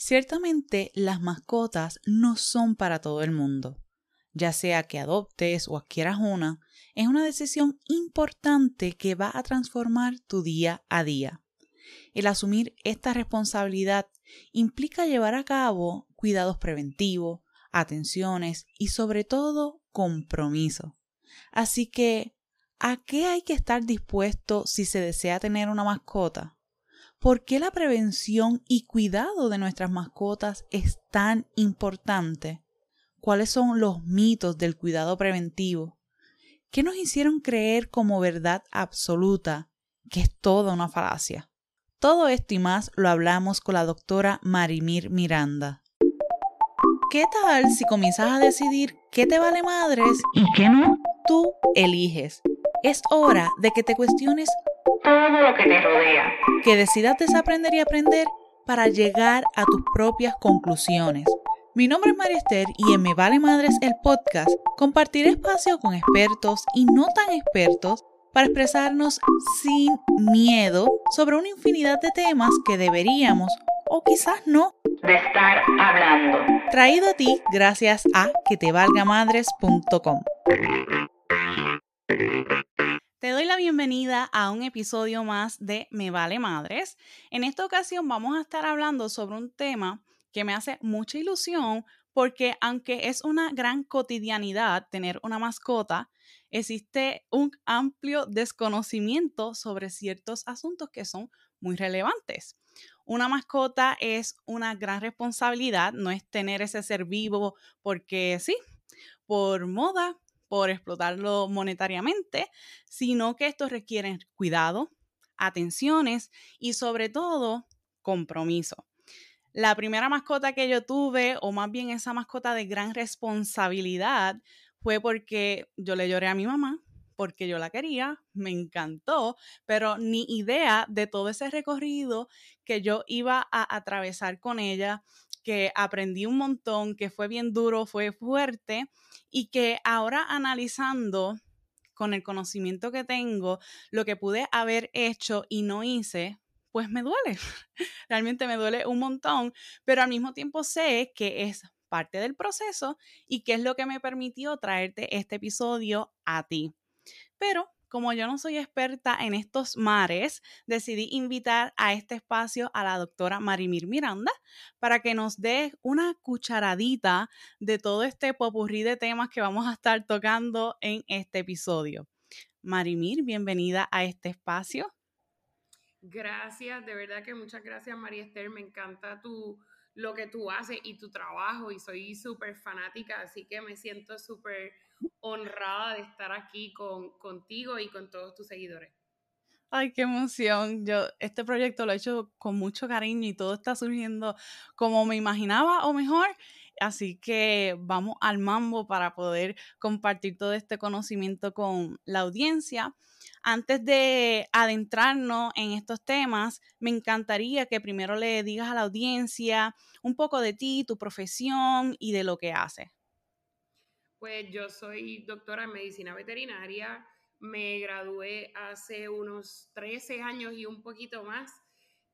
Ciertamente las mascotas no son para todo el mundo. Ya sea que adoptes o adquieras una, es una decisión importante que va a transformar tu día a día. El asumir esta responsabilidad implica llevar a cabo cuidados preventivos, atenciones y sobre todo compromiso. Así que, ¿a qué hay que estar dispuesto si se desea tener una mascota? ¿Por qué la prevención y cuidado de nuestras mascotas es tan importante? ¿Cuáles son los mitos del cuidado preventivo? ¿Qué nos hicieron creer como verdad absoluta que es toda una falacia? Todo esto y más lo hablamos con la doctora Marimir Miranda. ¿Qué tal si comienzas a decidir qué te vale madres y qué no? Tú eliges. Es hora de que te cuestiones todo lo que te rodea. Que decidas desaprender y aprender para llegar a tus propias conclusiones. Mi nombre es María Esther y en Me Vale Madres el podcast compartiré espacio con expertos y no tan expertos para expresarnos sin miedo sobre una infinidad de temas que deberíamos o quizás no de estar hablando. Traído a ti gracias a quetevalgamadres.com. Te doy la bienvenida a un episodio más de Me Vale Madres. En esta ocasión vamos a estar hablando sobre un tema que me hace mucha ilusión porque aunque es una gran cotidianidad tener una mascota, existe un amplio desconocimiento sobre ciertos asuntos que son muy relevantes. Una mascota es una gran responsabilidad, no es tener ese ser vivo porque sí, por moda, por explotarlo monetariamente, sino que esto requiere cuidado, atenciones y sobre todo compromiso. La primera mascota que yo tuve, o más bien esa mascota de gran responsabilidad, fue porque yo le lloré a mi mamá, porque yo la quería, me encantó, pero ni idea de todo ese recorrido que yo iba a atravesar con ella, que aprendí un montón, que fue bien duro, fue fuerte y que ahora analizando con el conocimiento que tengo, lo que pude haber hecho y no hice, pues me duele. Realmente me duele un montón, pero al mismo tiempo sé que es parte del proceso y que es lo que me permitió traerte este episodio a ti. Pero como yo no soy experta en estos mares, decidí invitar a este espacio a la doctora Marimir Miranda para que nos dé una cucharadita de todo este popurrí de temas que vamos a estar tocando en este episodio. Marimir, bienvenida a este espacio. Gracias, de verdad que muchas gracias María Esther, me encanta lo que tú haces y tu trabajo y soy súper fanática, así que me siento súper honrada de estar aquí con, contigo y con todos tus seguidores. Ay, qué emoción. Yo este proyecto lo he hecho con mucho cariño y todo está surgiendo como me imaginaba o mejor. Así que vamos al mambo para poder compartir todo este conocimiento con la audiencia. Antes de adentrarnos en estos temas, me encantaría que primero le digas a la audiencia un poco de ti, tu profesión y de lo que haces. Pues yo soy doctora en medicina veterinaria, me gradué hace unos 13 años y un poquito más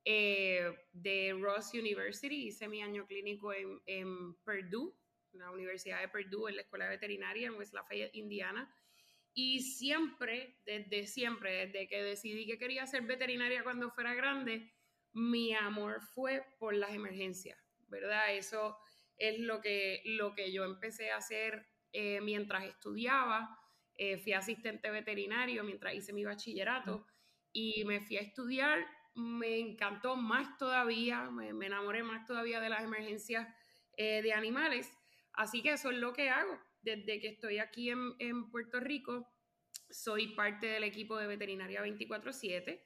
eh, de Ross University, hice mi año clínico en, en Purdue, la Universidad de Purdue, en la Escuela Veterinaria en West Lafayette, Indiana. Y siempre, desde siempre, desde que decidí que quería ser veterinaria cuando fuera grande, mi amor fue por las emergencias, ¿verdad? Eso es lo que, lo que yo empecé a hacer eh, mientras estudiaba, eh, fui asistente veterinario mientras hice mi bachillerato y me fui a estudiar, me encantó más todavía, me, enamoré más todavía de las emergencias eh, de animales, así que eso es lo que hago. Desde que estoy aquí en, en Puerto Rico, soy parte del equipo de Veterinaria 24/7,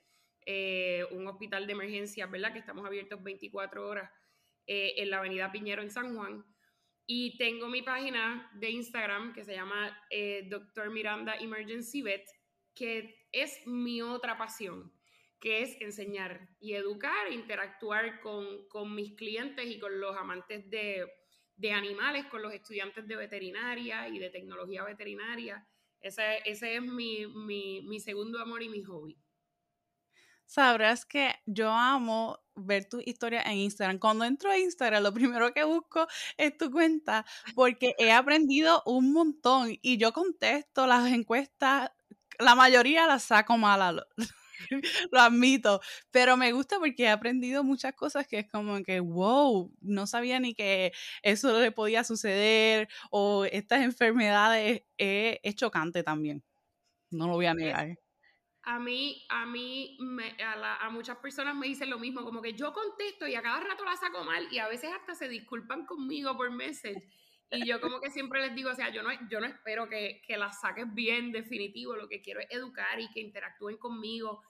un hospital de emergencias, ¿verdad? Que estamos abiertos 24 horas en la Avenida Piñero en San Juan. Y tengo mi página de Instagram que se llama eh, Dr. Miranda Emergency Vet, que es mi otra pasión, que es enseñar y educar, interactuar con, con mis clientes y con los amantes de, de, animales, con los estudiantes de veterinaria y de tecnología veterinaria. Ese, ese es mi, mi, mi segundo amor y mi hobby. Sabrás que yo amo ver tu historia en Instagram. Cuando entro a Instagram, lo primero que busco es tu cuenta porque he aprendido un montón y yo contesto las encuestas, la mayoría las saco mal, lo admito, pero me gusta porque he aprendido muchas cosas que es como que, wow, no sabía ni que eso le podía suceder o estas enfermedades, eh, es chocante también, no lo voy a negar a mí, a mí, a, muchas personas me dicen lo mismo, como que yo contesto y a cada rato la saco mal y a veces hasta se disculpan conmigo por message. Y yo como que siempre les digo, o sea, yo no, yo no espero que, que la saques bien, definitivo, lo que quiero es educar y que interactúen conmigo.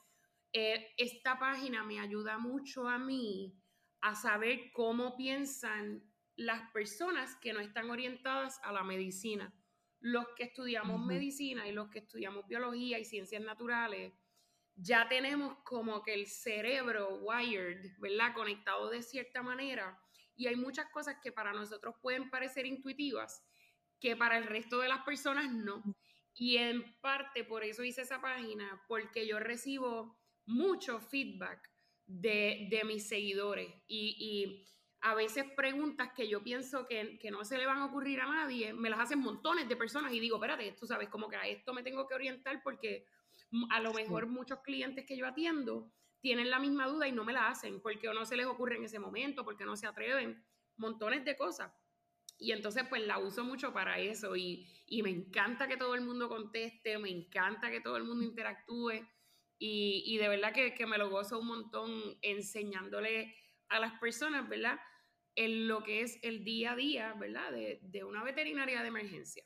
Eh, esta página me ayuda mucho a mí a saber cómo piensan las personas que no están orientadas a la medicina los que estudiamos medicina y los que estudiamos biología y ciencias naturales, ya tenemos como que el cerebro wired, ¿verdad? Conectado de cierta manera. Y hay muchas cosas que para nosotros pueden parecer intuitivas, que para el resto de las personas no. Y en parte por eso hice esa página, porque yo recibo mucho feedback de, de mis seguidores. Y, y a veces preguntas que yo pienso que, que, no se le van a ocurrir a nadie, me las hacen montones de personas y digo, espérate, tú sabes, como que a esto me tengo que orientar porque a lo mejor muchos clientes que yo atiendo tienen la misma duda y no me la hacen porque no se les ocurre en ese momento, porque no se atreven, montones de cosas. Y entonces pues la uso mucho para eso y, y me encanta que todo el mundo conteste, me encanta que todo el mundo interactúe y, y de verdad que, que me lo gozo un montón enseñándole a las personas, ¿verdad? En lo que es el día a día, ¿verdad? De, una veterinaria de emergencia.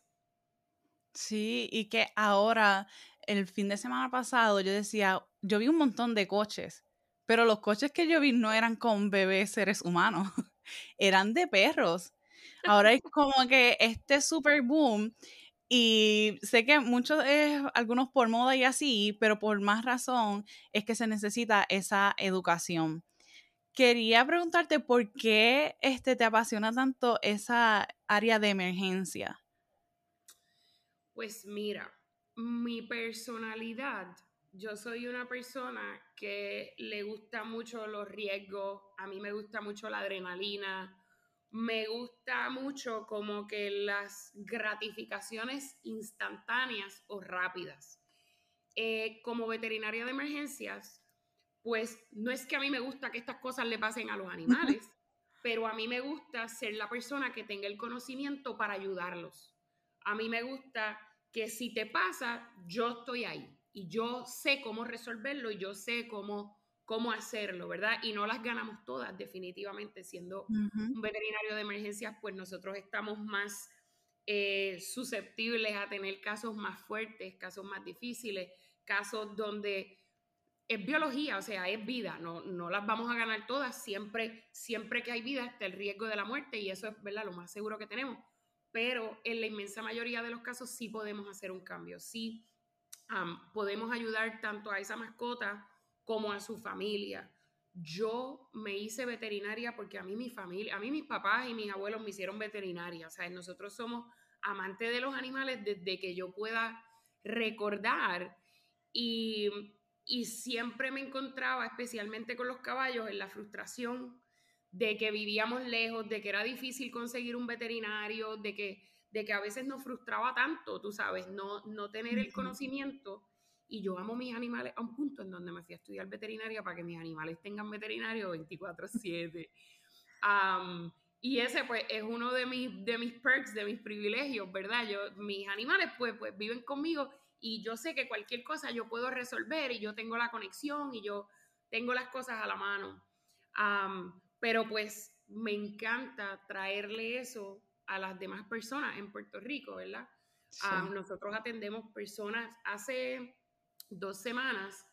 Sí, y que ahora, el fin de semana pasado, yo decía, yo vi un montón de coches, pero los coches que yo vi no eran con bebés seres humanos, eran de perros. Ahora es como que este super boom y sé que muchos, es, algunos por moda y así, pero por más razón es que se necesita esa educación quería preguntarte por qué este, te apasiona tanto esa área de emergencia. Pues mira, mi personalidad, yo soy una persona que le gusta mucho los riesgos, a mí me gusta mucho la adrenalina, me gusta mucho como que las gratificaciones instantáneas o rápidas. Eh, como veterinaria de emergencias, pues no es que a mí me gusta que estas cosas le pasen a los animales, pero a mí me gusta ser la persona que tenga el conocimiento para ayudarlos. A mí me gusta que si te pasa, yo estoy ahí y yo sé cómo resolverlo y yo sé cómo, cómo hacerlo, ¿verdad? Y no las ganamos todas, definitivamente, siendo un veterinario de emergencias, pues nosotros estamos más eh, susceptibles a tener casos más fuertes, casos más difíciles, casos donde es biología, o sea, es vida, no, no las vamos a ganar todas, siempre, siempre que hay vida está el riesgo de la muerte y eso es ¿verdad? lo más seguro que tenemos, pero en la inmensa mayoría de los casos sí podemos hacer un cambio, sí podemos ayudar tanto a esa mascota como a su familia. Yo me hice veterinaria porque a mí mi familia, a mí mis papás y mis abuelos me hicieron veterinaria, o sea, nosotros somos amantes de los animales desde que yo pueda recordar y y siempre me encontraba, especialmente con los caballos, en la frustración de que vivíamos lejos, de que era difícil conseguir un veterinario, de que, de que a veces nos frustraba tanto, tú sabes, no, no tener el conocimiento. Y yo amo mis animales a un punto en donde me fui a estudiar veterinaria para que mis animales tengan veterinario 24/7. y ese pues es uno de mis, de mis perks, de mis privilegios, ¿verdad? Yo, mis animales pues, pues viven conmigo y yo sé que cualquier cosa yo puedo resolver y yo tengo la conexión y yo tengo las cosas a la mano. pero pues me encanta traerle eso a las demás personas en Puerto Rico, ¿verdad? nosotros atendemos personas, hace dos semanas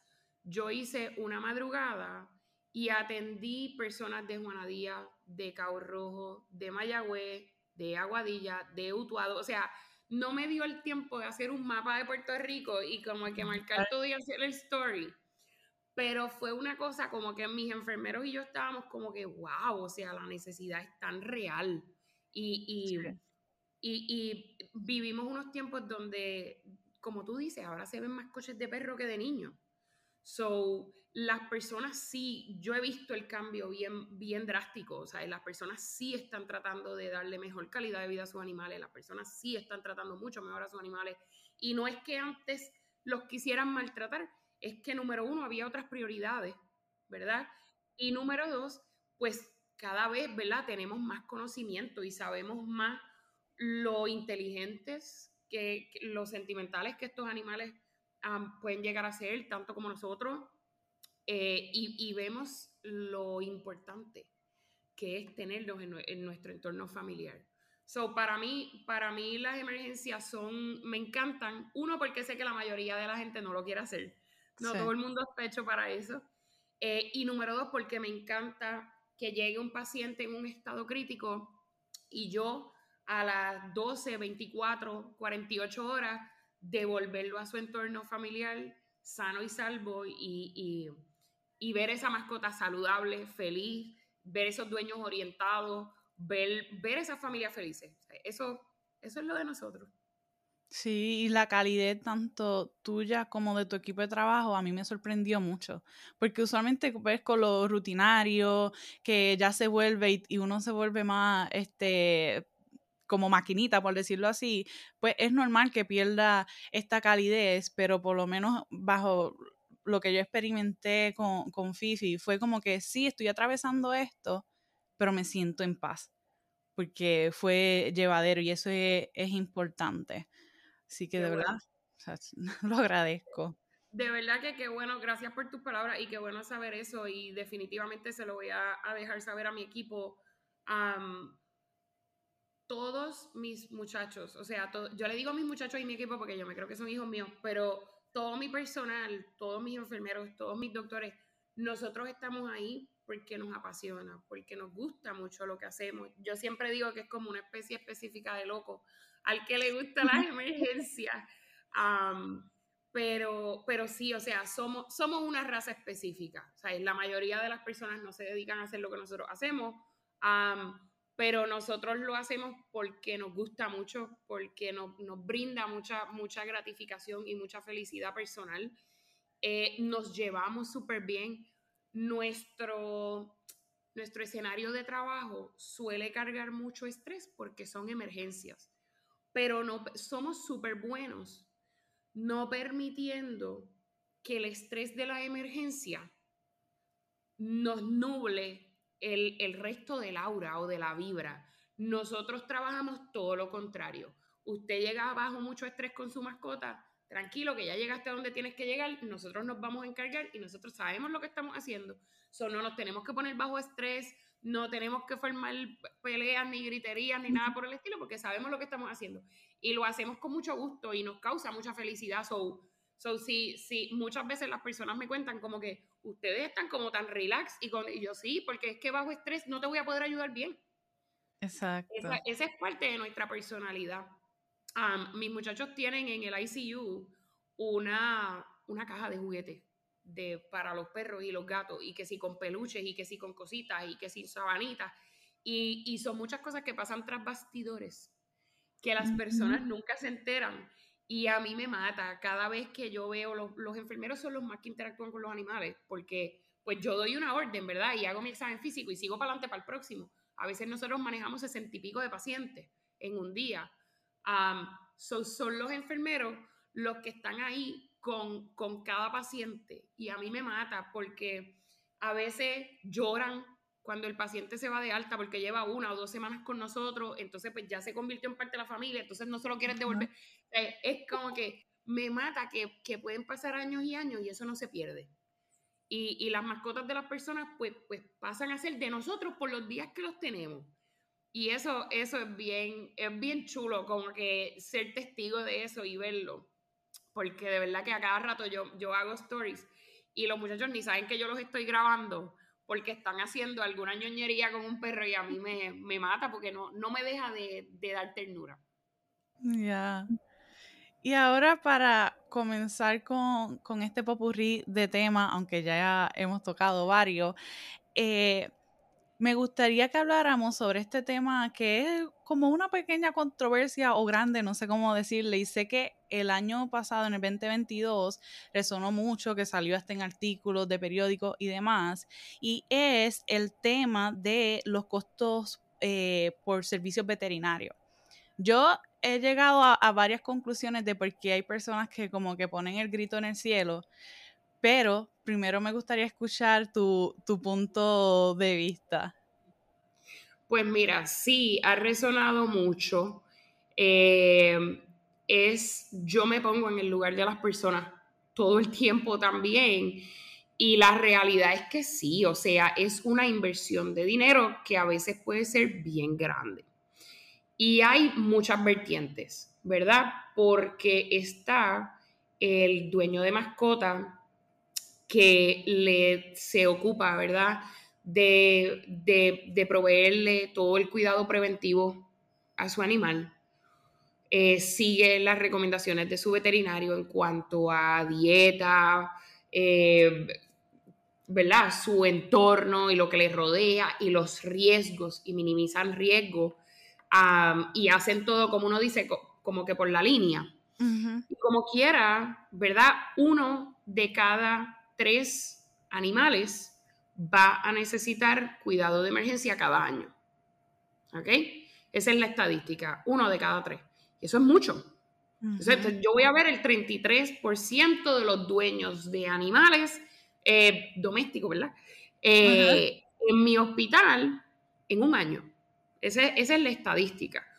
yo hice una madrugada y atendí personas de Juanadía, de Cabo Rojo, de Mayagüez, de Aguadilla, de Utuado, o sea, no me dio el tiempo de hacer un mapa de Puerto Rico y como hay que marcar todo y hacer el story. Pero fue una cosa como que mis enfermeros y yo estábamos como que, wow, o sea, la necesidad es tan real. Y, y, vivimos unos tiempos donde, como tú dices, ahora se ven más coches de perro que de niños. So, las personas sí, yo he visto el cambio bien, bien drástico, o sea, las personas sí están tratando de darle mejor calidad de vida a sus animales, las personas sí están tratando mucho mejor a sus animales, y no es que antes los quisieran maltratar, es que número uno, había otras prioridades, ¿verdad? Y número dos, pues cada vez, ¿verdad? Tenemos más conocimiento y sabemos más lo inteligentes que, los sentimentales que estos animales pueden llegar a ser, tanto como nosotros, eh, y, vemos lo importante que es tenerlos en, nuestro entorno familiar. So, para mí, para mí las emergencias son, me encantan. Uno, porque sé que la mayoría de la gente no lo quiere hacer. No todo el mundo está hecho para eso. Eh, y número dos, porque me encanta que llegue un paciente en un estado crítico y yo a las 12, 24, 48 horas devolverlo a su entorno familiar sano y salvo y, y, ver esa mascota saludable, feliz, ver esos dueños orientados, ver, ver esas familias felices. Eso, eso es lo de nosotros. Sí, y la calidez tanto tuya como de tu equipo de trabajo a mí me sorprendió mucho, porque usualmente ves con lo rutinario, que ya se vuelve y, uno se vuelve más, este, como maquinita, por decirlo así, pues es normal que pierda esta calidez, pero por lo menos bajo lo que yo experimenté con, con Fifi, fue como que sí, estoy atravesando esto, pero me siento en paz, porque fue llevadero y eso es, es importante. Así que de verdad, lo agradezco. De verdad que qué bueno, gracias por tus palabras y qué bueno saber eso y definitivamente se lo voy a, dejar saber a mi equipo. todos mis muchachos, o sea, yo le digo a mis muchachos y mi equipo porque yo me creo que son hijos míos, pero todo mi personal, todos mis enfermeros, todos mis doctores, nosotros estamos ahí porque nos apasiona, porque nos gusta mucho lo que hacemos. Yo siempre digo que es como una especie específica de loco, al que le gusta las emergencias. pero, pero sí, o sea, somos, somos una raza específica. O sea, la mayoría de las personas no se dedican a hacer lo que nosotros hacemos, pero nosotros lo hacemos porque nos gusta mucho, porque nos, nos brinda mucha, mucha gratificación y mucha felicidad personal. Eh, nos llevamos súper bien. Nuestro, nuestro escenario de trabajo suele cargar mucho estrés porque son emergencias pero no, somos súper buenos no permitiendo que el estrés de la emergencia nos nuble el, el resto del aura o de la vibra. Nosotros trabajamos todo lo contrario. Usted llega bajo mucho estrés con su mascota, tranquilo que ya llegaste a donde tienes que llegar, nosotros nos vamos a encargar y nosotros sabemos lo que estamos haciendo. So, no nos tenemos que poner bajo estrés, no tenemos que formar peleas ni griterías ni nada por el estilo porque sabemos lo que estamos haciendo y lo hacemos con mucho gusto y nos causa mucha felicidad. So, so sí, sí, muchas veces las personas me cuentan como que ustedes están como tan relax y, con, yo sí, porque es que bajo estrés no te voy a poder ayudar bien. Exacto. Esa, es parte de nuestra personalidad. mis muchachos tienen en el ICU una, una caja de juguetes de, para los perros y los gatos, y que si con peluches, y que si con cositas, y que si sabanitas, y, y son muchas cosas que pasan tras bastidores, que las personas nunca se enteran. Y a mí me mata cada vez que yo veo, los, los enfermeros son los más que interactúan con los animales, porque pues yo doy una orden, ¿verdad? Y hago mi examen físico y sigo para adelante para el próximo. A veces nosotros manejamos sesenta y pico de pacientes en un día. son los enfermeros los que están ahí con, con cada paciente y a mí me mata porque a veces lloran cuando el paciente se va de alta porque lleva una o dos semanas con nosotros, entonces pues ya se convirtió en parte de la familia, entonces no se lo quieren devolver. Eh, es como que me mata que, que, pueden pasar años y años y eso no se pierde. Y, y, las mascotas de las personas pues, pues pasan a ser de nosotros por los días que los tenemos. Y eso, eso es bien, es bien chulo, como que ser testigo de eso y verlo porque de verdad que a cada rato yo, yo hago stories y los muchachos ni saben que yo los estoy grabando porque están haciendo alguna ñoñería con un perro y a mí me, me mata porque no, no me deja de, de dar ternura. Ya. Y ahora para comenzar con, con, este popurrí de tema, aunque ya hemos tocado varios, eh, me gustaría que habláramos sobre este tema que es como una pequeña controversia o grande, no sé cómo decirle, y sé que el año pasado, en el 2022, resonó mucho, que salió hasta en artículos de periódicos y demás, y es el tema de los costos eh, por servicios veterinarios. Yo he llegado a, a varias conclusiones de por qué hay personas que como que ponen el grito en el cielo, pero primero me gustaría escuchar tu, punto de vista. Pues mira, sí, ha resonado mucho. Eh, es, yo me pongo en el lugar de las personas todo el tiempo también. Y la realidad es que sí, o sea, es una inversión de dinero que a veces puede ser bien grande. Y hay muchas vertientes, ¿verdad? Porque está el dueño de mascota que le, se ocupa, ¿verdad? De, de, proveerle todo el cuidado preventivo a su animal. Eh, sigue las recomendaciones de su veterinario en cuanto a dieta, eh, ¿verdad? Su entorno y lo que le rodea y los riesgos y minimizan riesgos y hacen todo, como uno dice, como que por la línea. Y como quiera, ¿verdad? Uno de cada tres animales va a necesitar cuidado de emergencia cada año. ¿Ok? Esa es la estadística, uno de cada tres. Y eso es mucho. yo voy a ver el 33% de los dueños de animales eh, domésticos, ¿verdad? Eh, en mi hospital en un año. esa es la estadística.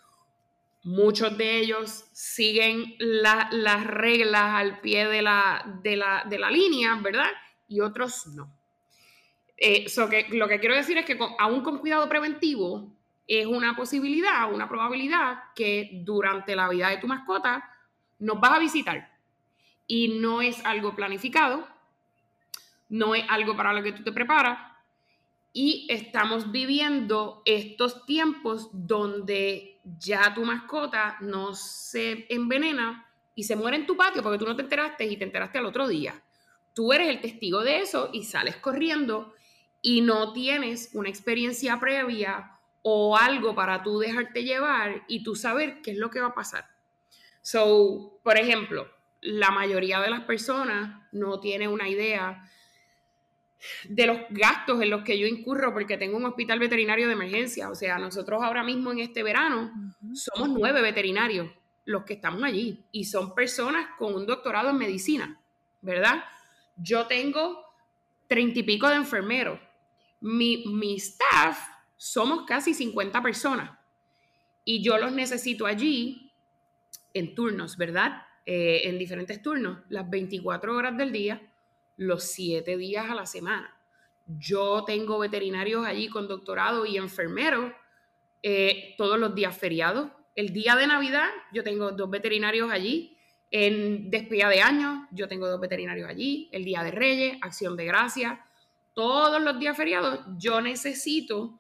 Muchos de ellos siguen las reglas al pie de la, de la, línea, ¿verdad? Y otros no. Eh, que, lo que quiero decir es que aún con cuidado preventivo, es una posibilidad, una probabilidad que durante la vida de tu mascota nos vas a visitar. Y no es algo planificado, no es algo para lo que tú te preparas. Y estamos viviendo estos tiempos donde ya tu mascota no se envenena y se muere en tu patio porque tú no te enteraste y te enteraste al otro día. Tú eres el testigo de eso y sales corriendo y no tienes una experiencia previa o algo para tú dejarte llevar y tú saber qué es lo que va a pasar. So, por ejemplo, la mayoría de las personas no tiene una idea de los gastos en los que yo incurro porque tengo un hospital veterinario de emergencia. O sea, nosotros ahora mismo en este verano somos nueve veterinarios los que estamos allí y son personas con un doctorado en medicina, ¿verdad? Yo tengo treinta y pico de enfermeros. Mi, mi staff somos casi 50 personas y yo los necesito allí en turnos, ¿verdad? Eh, en diferentes turnos, las 24 horas del día los siete días a la semana. Yo tengo veterinarios allí con doctorado y enfermeros eh, todos los días feriados. El día de Navidad yo tengo dos veterinarios allí. En despedida de año yo tengo dos veterinarios allí. El día de Reyes, Acción de Gracia. Todos los días feriados yo necesito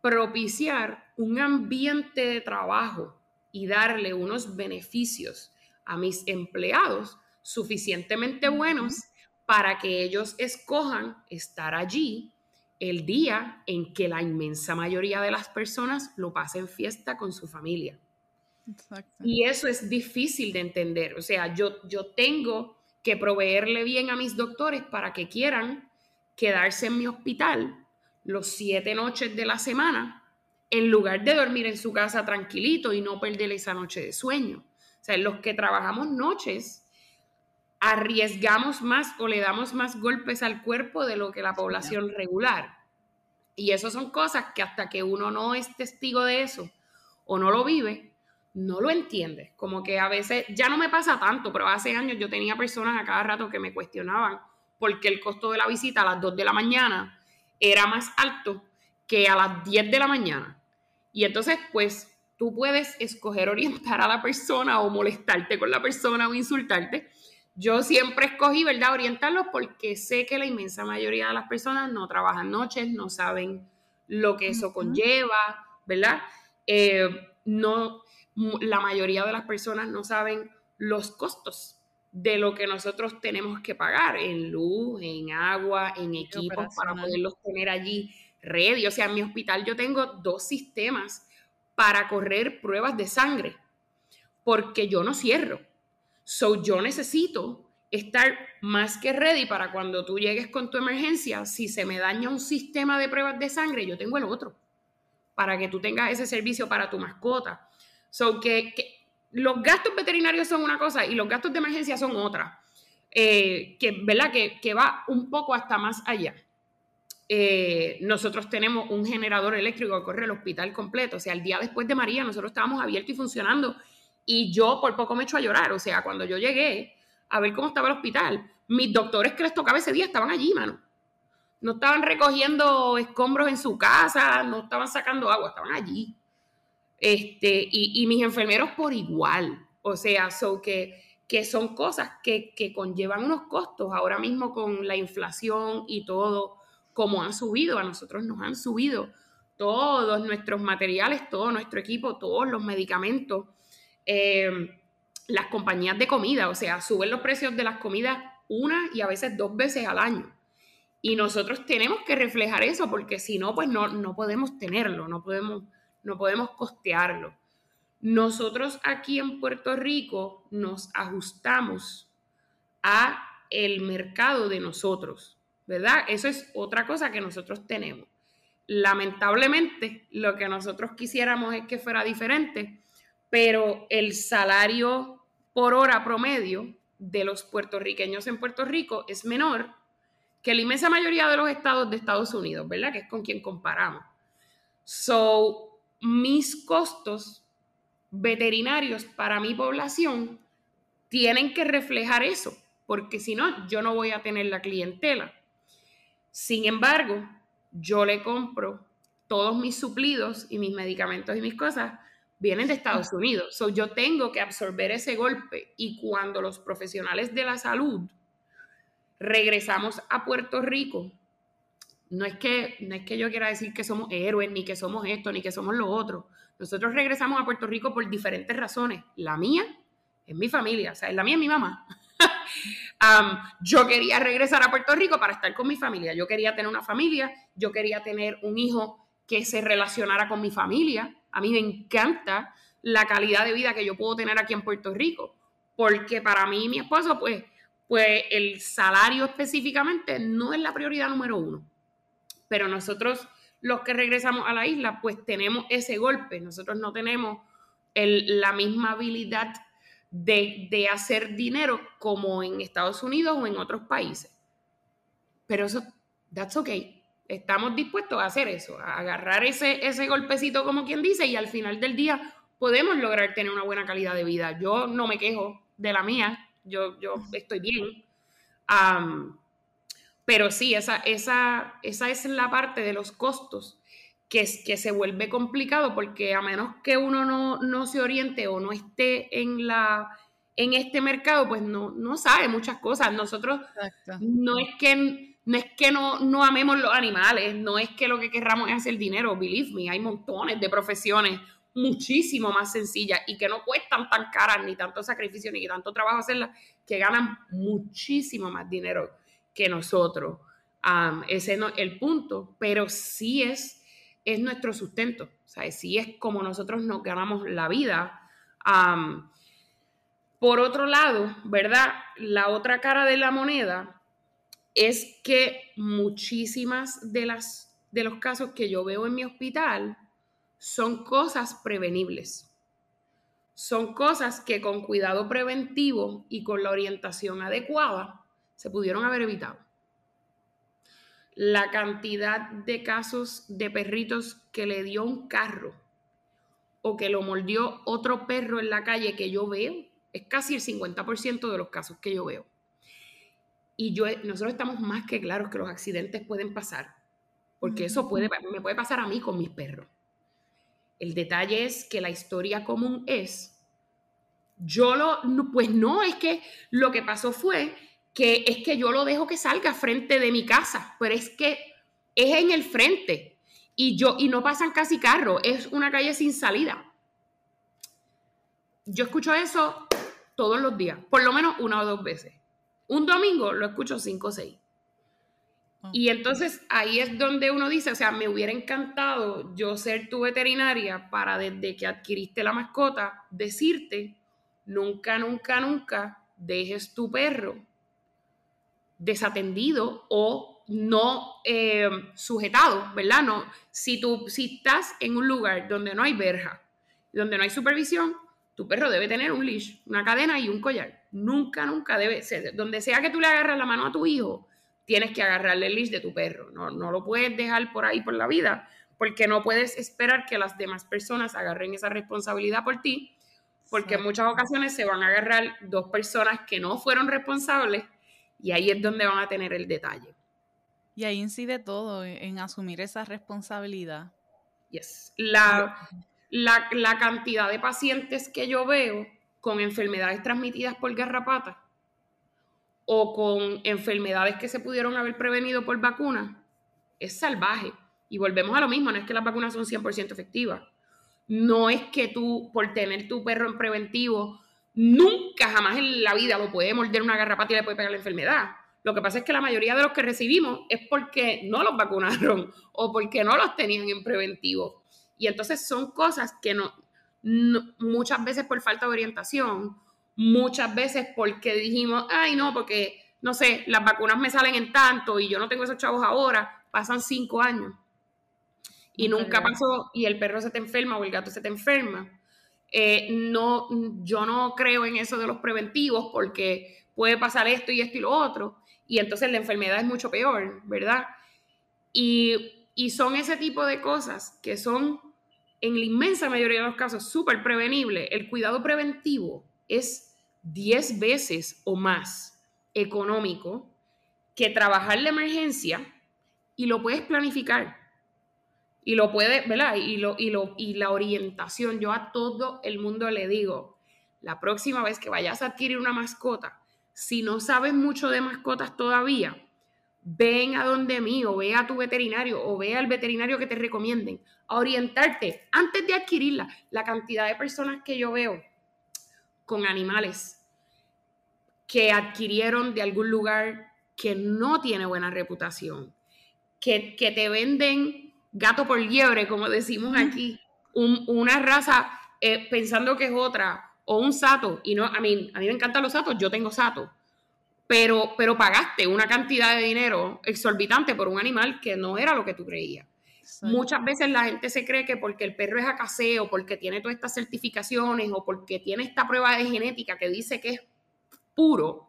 propiciar un ambiente de trabajo y darle unos beneficios a mis empleados suficientemente buenos para que ellos escojan estar allí el día en que la inmensa mayoría de las personas lo pasen fiesta con su familia. Y eso es difícil de entender. O sea, yo, yo tengo que proveerle bien a mis doctores para que quieran quedarse en mi hospital los siete noches de la semana en lugar de dormir en su casa tranquilito y no perder esa noche de sueño. O sea, los que trabajamos noches arriesgamos más o le damos más golpes al cuerpo de lo que la población regular. Y eso son cosas que hasta que uno no es testigo de eso o no lo vive, no lo entiende. Como que a veces, ya no me pasa tanto, pero hace años yo tenía personas a cada rato que me cuestionaban porque el costo de la visita a las 2 de la mañana era más alto que a las 10 de la mañana. Y entonces, pues, tú puedes escoger orientar a la persona o molestarte con la persona o insultarte yo siempre escogí, ¿verdad?, orientarlos porque sé que la inmensa mayoría de las personas no trabajan noches, no saben lo que eso conlleva, ¿verdad? Eh, no, la mayoría de las personas no saben los costos de lo que nosotros tenemos que pagar en luz, en agua, en equipos para poderlos tener allí ready. O sea, en mi hospital yo tengo dos sistemas para correr pruebas de sangre, porque yo no cierro. So yo necesito estar más que ready para cuando tú llegues con tu emergencia, si se me daña un sistema de pruebas de sangre, yo tengo el otro, para que tú tengas ese servicio para tu mascota. So que, los gastos veterinarios son una cosa y los gastos de emergencia son otra, eh, que, ¿verdad? Que, que va un poco hasta más allá. Eh, nosotros tenemos un generador eléctrico que corre el hospital completo. O sea, el día después de María, nosotros estábamos abiertos y funcionando. Y yo por poco me echo a llorar. O sea, cuando yo llegué a ver cómo estaba el hospital, mis doctores que les tocaba ese día estaban allí, mano. No estaban recogiendo escombros en su casa, no estaban sacando agua, estaban allí. Este, y, mis enfermeros por igual. O sea, so que, que son cosas que, que conllevan unos costos ahora mismo con la inflación y todo como han subido, a nosotros nos han subido todos nuestros materiales, todo nuestro equipo, todos los medicamentos, eh, las compañías de comida, o sea, suben los precios de las comidas una y a veces dos veces al año. Y nosotros tenemos que reflejar eso porque si no, pues no, no podemos tenerlo, no podemos, no podemos costearlo. Nosotros aquí en Puerto Rico nos ajustamos a el mercado de nosotros. ¿verdad? Eso es otra cosa que nosotros tenemos. Lamentablemente, lo que nosotros quisiéramos es que fuera diferente, pero el salario por hora promedio de los puertorriqueños en Puerto Rico es menor que la inmensa mayoría de los estados de Estados Unidos, ¿verdad? Que es con quien comparamos. So, mis costos veterinarios para mi población tienen que reflejar eso, porque si no, yo no voy a tener la clientela. Sin embargo, yo le compro todos mis suplidos y mis medicamentos y mis cosas vienen de Estados Unidos. So, yo tengo que absorber ese golpe y cuando los profesionales de la salud regresamos a Puerto Rico, no es que, no es que yo quiera decir que somos héroes, ni que somos esto, ni que somos lo otro. Nosotros regresamos a Puerto Rico por diferentes razones. La mía es mi familia, o sea, la mía es mi mamá. yo quería regresar a Puerto Rico para estar con mi familia. Yo quería tener una familia, yo quería tener un hijo que se relacionara con mi familia. A mí me encanta la calidad de vida que yo puedo tener aquí en Puerto Rico, porque para mí y mi esposo, pues, pues el salario específicamente no es la prioridad número uno. Pero nosotros, los que regresamos a la isla, pues tenemos ese golpe. Nosotros no tenemos la misma habilidad de, hacer dinero como en Estados Unidos o en otros países. Pero eso, that's okay. Estamos dispuestos a hacer eso, a agarrar ese, ese golpecito como quien dice y al final del día podemos lograr tener una buena calidad de vida. Yo no me quejo de la mía, yo, yo estoy bien. pero sí, esa, esa, esa es la parte de los costos que, que se vuelve complicado porque a menos que uno no, se oriente o no esté en, la, en este mercado, pues no, no sabe muchas cosas. Nosotros no es que, no, es que no, no amemos los animales, no es que lo que querramos es hacer dinero, believe me, hay montones de profesiones muchísimo más sencillas y que no cuestan tan caras, ni tanto sacrificio, ni tanto trabajo hacerlas, que ganan muchísimo más dinero que nosotros. ese no es el punto, pero sí es es nuestro sustento. O sea, si es como nosotros nos ganamos la vida. por otro lado, ¿verdad? La otra cara de la moneda es que muchísimas de, las, de los casos que yo veo en mi hospital son cosas prevenibles. Son cosas que con cuidado preventivo y con la orientación adecuada se pudieron haber evitado la cantidad de casos de perritos que le dio un carro o que lo mordió otro perro en la calle que yo veo, es casi el 50% de los casos que yo veo. Y yo, nosotros estamos más que claros que los accidentes pueden pasar, porque eso puede, me puede pasar a mí con mis perros. El detalle es que la historia común es, yo lo, pues no, es que lo que pasó fue que es que yo lo dejo que salga frente de mi casa, pero es que es en el frente y yo y no pasan casi carros, es una calle sin salida. Yo escucho eso todos los días, por lo menos una o dos veces. Un domingo lo escucho cinco o seis. Oh. Y entonces ahí es donde uno dice, o sea, me hubiera encantado yo ser tu veterinaria para desde que adquiriste la mascota decirte, nunca, nunca, nunca dejes tu perro desatendido o no eh, sujetado, ¿verdad? No, si tú si estás en un lugar donde no hay verja, donde no hay supervisión, tu perro debe tener un leash, una cadena y un collar. Nunca, nunca debe ser. Donde sea que tú le agarras la mano a tu hijo, tienes que agarrarle el leash de tu perro. No, no lo puedes dejar por ahí por la vida, porque no puedes esperar que las demás personas agarren esa responsabilidad por ti, porque en muchas ocasiones se van a agarrar dos personas que no fueron responsables y ahí es donde van a tener el detalle. Y ahí incide todo en, en asumir esa responsabilidad. Yes. La, la, cantidad de pacientes que yo veo con enfermedades transmitidas por garrapata o con enfermedades que se pudieron haber prevenido por vacunas es salvaje. Y volvemos a lo mismo, no es que las vacunas son 100% efectivas. No es que tú, por tener tu perro en preventivo, nunca jamás en la vida lo puede morder una garrapata y le puede pegar la enfermedad. Lo que pasa es que la mayoría de los que recibimos es porque no los vacunaron o porque no los tenían en preventivo. Y entonces son cosas que no, no muchas veces por falta de orientación, muchas veces porque dijimos, ay no, porque no sé, las vacunas me salen en tanto y yo no tengo esos chavos ahora, pasan cinco años y nunca pasó y el perro se te enferma o el gato se te enferma. Eh, no, yo no creo en eso de los preventivos porque puede pasar esto y esto y lo otro y entonces la enfermedad es mucho peor, ¿verdad? Y, y son ese tipo de cosas que son en la inmensa mayoría de los casos súper prevenibles. El cuidado preventivo es 10 veces o más económico que trabajar la emergencia y lo puedes planificar. Y lo puedes, ¿verdad? Y, lo, y, lo, y la orientación, yo a todo el mundo le digo, la próxima vez que vayas a adquirir una mascota, si no sabes mucho de mascotas todavía, ven a donde mí o ve a tu veterinario o ve al veterinario que te recomienden a orientarte antes de adquirirla. La cantidad de personas que yo veo con animales que adquirieron de algún lugar que no tiene buena reputación, que, que te venden gato por liebre, como decimos aquí, un, una raza eh, pensando que es otra, o un sato, y no, a mí, a mí me encantan los satos, yo tengo sato, pero, pero pagaste una cantidad de dinero exorbitante por un animal que no era lo que tú creías. Muchas veces la gente se cree que porque el perro es acaseo, porque tiene todas estas certificaciones o porque tiene esta prueba de genética que dice que es puro,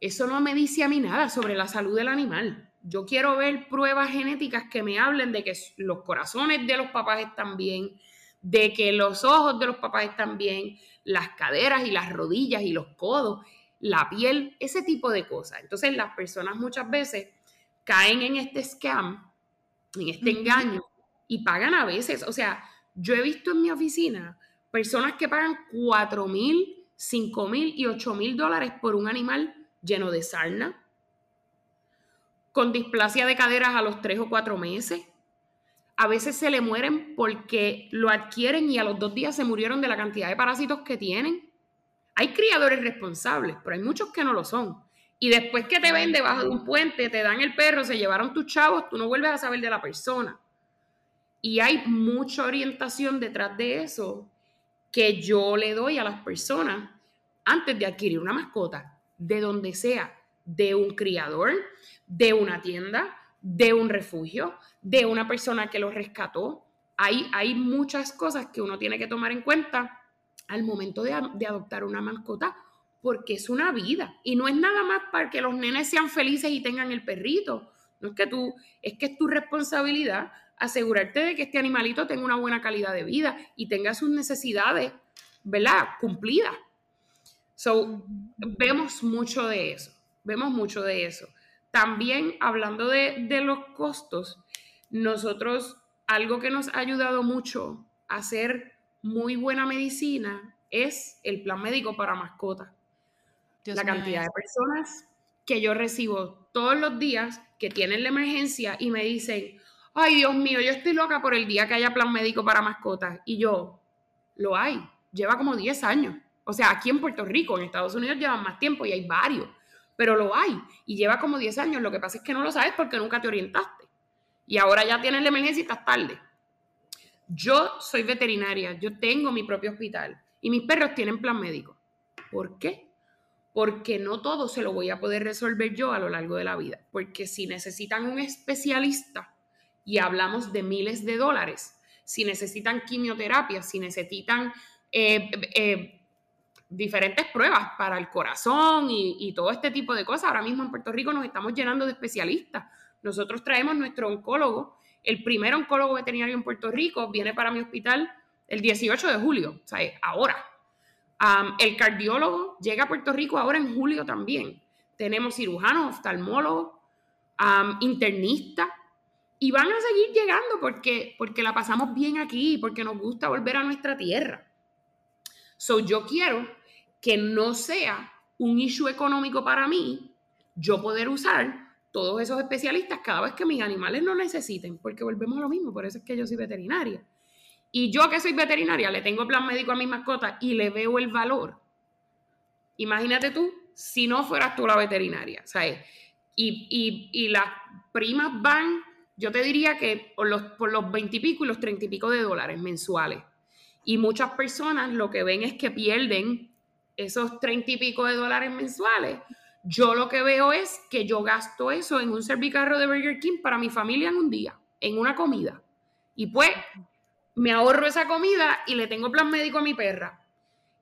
eso no me dice a mí nada sobre la salud del animal. Yo quiero ver pruebas genéticas que me hablen de que los corazones de los papás están bien, de que los ojos de los papás están bien, las caderas y las rodillas y los codos, la piel, ese tipo de cosas. Entonces las personas muchas veces caen en este scam, en este engaño y pagan a veces. O sea, yo he visto en mi oficina personas que pagan 4 mil, 5 mil y 8 mil dólares por un animal lleno de sarna, con displasia de caderas a los 3 o 4 meses. A veces se le mueren porque lo adquieren y a los dos días se murieron de la cantidad de parásitos que tienen. Hay criadores responsables, pero hay muchos que no lo son. Y después que te ven debajo de un puente, te dan el perro, se llevaron tus chavos, tú no vuelves a saber de la persona. Y hay mucha orientación detrás de eso que yo le doy a las personas antes de adquirir una mascota, de donde sea, de un criador, de una tienda, de un refugio, de una persona que lo rescató. Hay, hay muchas cosas que uno tiene que tomar en cuenta al momento de, de adoptar una mascota porque es una vida y no es nada más para que los nenes sean felices y tengan el perrito. No es que tú, es que es tu responsabilidad asegurarte de que este animalito tenga una buena calidad de vida y tenga sus necesidades, ¿verdad? Cumplidas. So, vemos mucho de eso, vemos mucho de eso. También hablando de, de los costos, nosotros, algo que nos ha ayudado mucho a hacer muy buena medicina es el plan médico para mascotas. la cantidad de personas que yo recibo todos los días que tienen la emergencia y me dicen, ay Dios mío, yo estoy loca por el día que haya plan médico para mascotas. Y yo, lo hay, lleva como 10 años. O sea, aquí en Puerto Rico, en Estados Unidos llevan más tiempo y hay varios. pero lo hay y lleva como 10 años. Lo que pasa es que no lo sabes porque nunca te orientaste. Y ahora ya tienes la emergencia y estás tarde. Yo soy veterinaria, yo tengo mi propio hospital y mis perros tienen plan médico. ¿Por qué? Porque no todo se lo voy a poder resolver yo a lo largo de la vida. Porque si necesitan un especialista y hablamos de miles de dólares, si necesitan quimioterapia, si necesitan eh, eh, diferentes pruebas para el corazón y, y, todo este tipo de cosas. Ahora mismo en Puerto Rico nos estamos llenando de especialistas. Nosotros traemos nuestro oncólogo, el primer oncólogo veterinario en Puerto Rico, viene para mi hospital el 18 de julio, o sea, ahora. el cardiólogo llega a Puerto Rico ahora en julio también. Tenemos cirujanos, oftalmólogos, internistas, y van a seguir llegando porque, porque la pasamos bien aquí, porque nos gusta volver a nuestra tierra. So, yo quiero que no sea un issue económico para mí yo poder usar todos esos especialistas cada vez que mis animales no necesiten, porque volvemos a lo mismo, por eso es que yo soy veterinaria. Y yo que soy veterinaria, le tengo plan médico a mis mascotas y le veo el valor. Imagínate tú, si no fueras tú la veterinaria, ¿sabes? Y, y, y las primas van, yo te diría que por los, por los 20 y pico y los 30 y pico de dólares mensuales. Y muchas personas lo que ven es que pierden esos 30 y pico de dólares mensuales yo lo que veo es que yo gasto eso en un servicarro de Burger King para mi familia en un día, en una comida. Y pues me ahorro esa comida y le tengo plan médico a mi perra.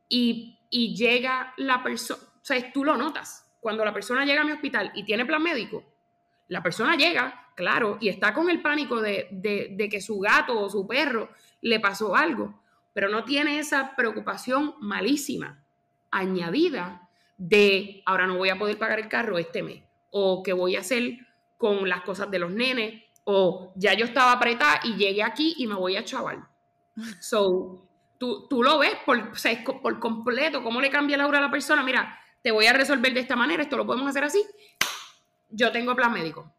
Y, llega la persona, o sea, tú lo notas. Cuando la persona llega a mi hospital y tiene plan médico, la persona llega, claro, y está con el pánico de, de que su gato o su perro le pasó algo, pero no tiene esa preocupación malísima añadida de ahora no voy a poder pagar el carro este mes, o qué voy a hacer con las cosas de los nenes, o ya yo estaba apretada y llegué aquí y me voy a chaval. So, tú, tú lo ves por, por completo, cómo le cambia la hora a la persona. Mira, te voy a resolver de esta manera, esto lo podemos hacer así. Yo tengo plan médico.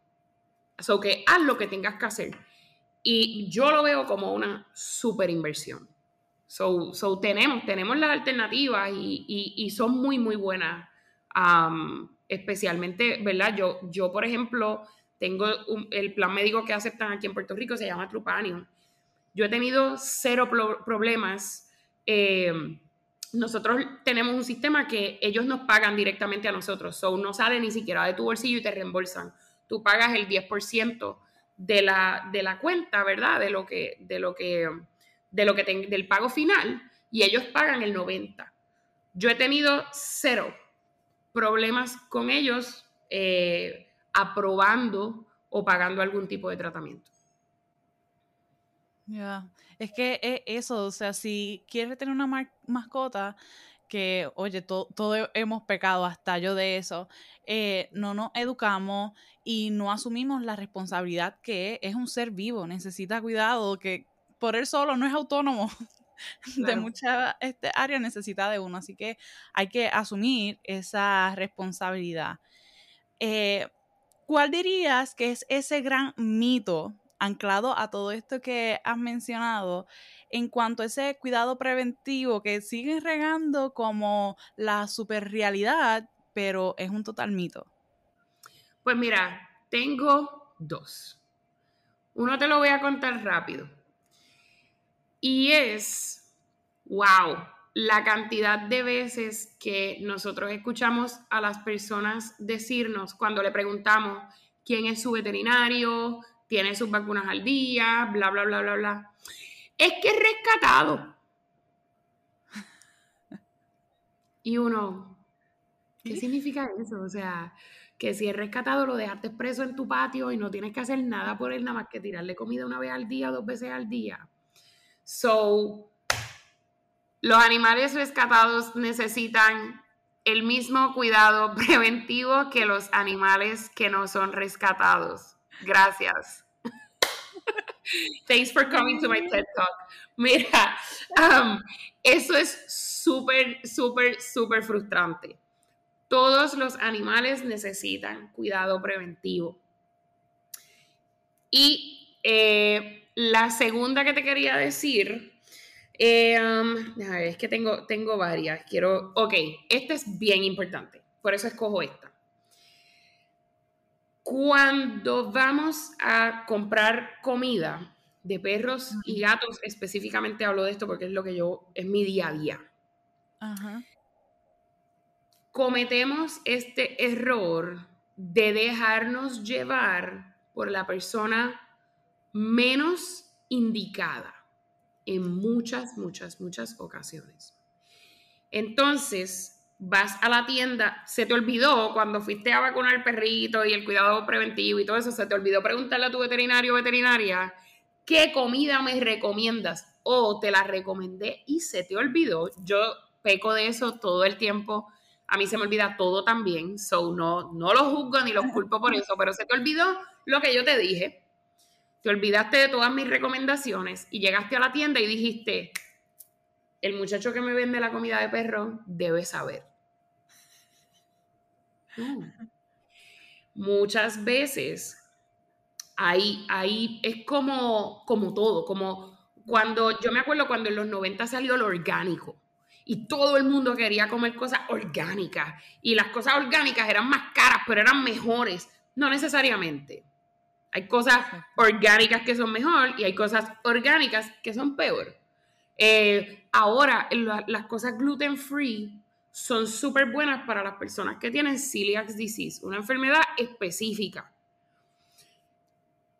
So que haz lo que tengas que hacer. Y yo lo veo como una super inversión. So, so tenemos, tenemos las alternativas y, son muy, muy buenas. especialmente, ¿verdad? Yo, yo, por ejemplo, tengo el plan médico que aceptan aquí en Puerto Rico, se llama Trupanion. Yo he tenido cero problemas. Em, nosotros tenemos un sistema que ellos nos pagan directamente a nosotros. So, no sale ni siquiera de tu bolsillo y te reembolsan. Tú pagas el 10% de la, de la cuenta, ¿verdad? De lo que, de lo que de lo que del pago final y ellos pagan el 90. Yo he tenido cero problemas con ellos eh, aprobando o pagando algún tipo de tratamiento. Ya, es que es eso, o sea, si quieres tener una mascota, que, oye, todos hemos pecado, hasta yo de eso, eh, no nos educamos y no asumimos la responsabilidad que es un ser vivo, necesita cuidado, que, por él solo no es autónomo. De muchas este, áreas necesita de uno, así que hay que asumir esa responsabilidad. Eh, ¿Cuál dirías que es ese gran mito anclado a todo esto que has mencionado en cuanto a ese cuidado preventivo que siguen regando como la superrealidad, pero es un total mito? Pues mira, tengo dos. Uno te lo voy a contar rápido. Y es, wow, la cantidad de veces que nosotros escuchamos a las personas decirnos cuando le preguntamos quién es su veterinario, tiene sus vacunas al día, bla, bla, bla, bla, bla. Es que es rescatado. Y uno, ¿qué significa eso? O sea, que si es rescatado lo dejaste preso en tu patio y no tienes que hacer nada por él, nada más que tirarle comida una vez al día, dos veces al día. So, los animales rescatados necesitan el mismo cuidado preventivo que los animales que no son rescatados. Gracias. Thanks for coming to my TED Talk. Mira, um, eso es súper, súper, súper frustrante. Todos los animales necesitan cuidado preventivo. Y eh, la segunda que te quería decir, eh, um, es que tengo, tengo varias. Quiero, ok, esta es bien importante, por eso escojo esta. Cuando vamos a comprar comida de perros y gatos, específicamente hablo de esto porque es lo que yo, es mi día a día. Ajá. Cometemos este error de dejarnos llevar por la persona menos indicada en muchas, muchas, muchas ocasiones. Entonces, vas a la tienda, se te olvidó cuando fuiste a vacunar el perrito y el cuidado preventivo y todo eso, se te olvidó preguntarle a tu veterinario o veterinaria qué comida me recomiendas o te la recomendé y se te olvidó. Yo peco de eso todo el tiempo. A mí se me olvida todo también, so no, no lo juzgo ni lo culpo por eso, pero se te olvidó lo que yo te dije. Te olvidaste de todas mis recomendaciones y llegaste a la tienda y dijiste, el muchacho que me vende la comida de perro debe saber. Muchas veces ahí, ahí es como, como todo, como cuando yo me acuerdo cuando en los 90 salió lo orgánico y todo el mundo quería comer cosas orgánicas y las cosas orgánicas eran más caras, pero eran mejores. No necesariamente. Hay cosas orgánicas que son mejor y hay cosas orgánicas que son peor. Eh, ahora, las cosas gluten free son súper buenas para las personas que tienen celiac disease, una enfermedad específica.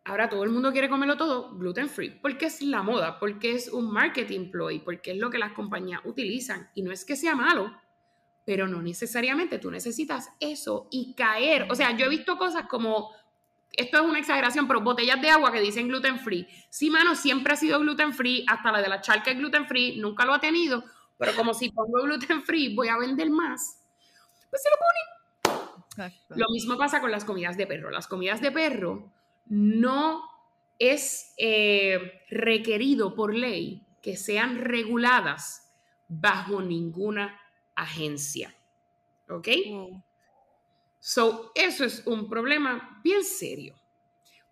Ahora todo el mundo quiere comerlo todo gluten free, porque es la moda, porque es un marketing ploy, porque es lo que las compañías utilizan. Y no es que sea malo, pero no necesariamente tú necesitas eso y caer. O sea, yo he visto cosas como, esto es una exageración, pero botellas de agua que dicen gluten free. Sí, mano, siempre ha sido gluten free, hasta la de la charca es gluten free, nunca lo ha tenido, pero como si pongo gluten free voy a vender más, pues se lo ponen. Lo mismo pasa con las comidas de perro. Las comidas de perro no es eh, requerido por ley que sean reguladas bajo ninguna agencia. ¿Ok? So, eso es un problema bien serio.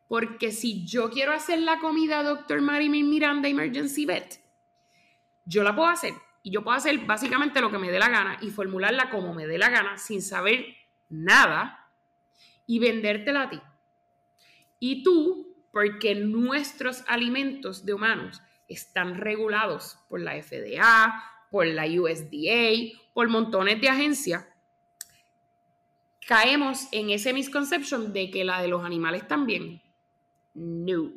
Porque si yo quiero hacer la comida Dr. Marimir Miranda Emergency Vet, yo la puedo hacer y yo puedo hacer básicamente lo que me dé la gana y formularla como me dé la gana sin saber nada y vendértela a ti. Y tú, porque nuestros alimentos de humanos están regulados por la FDA, por la USDA, por montones de agencias, caemos en ese misconception de que la de los animales también. No,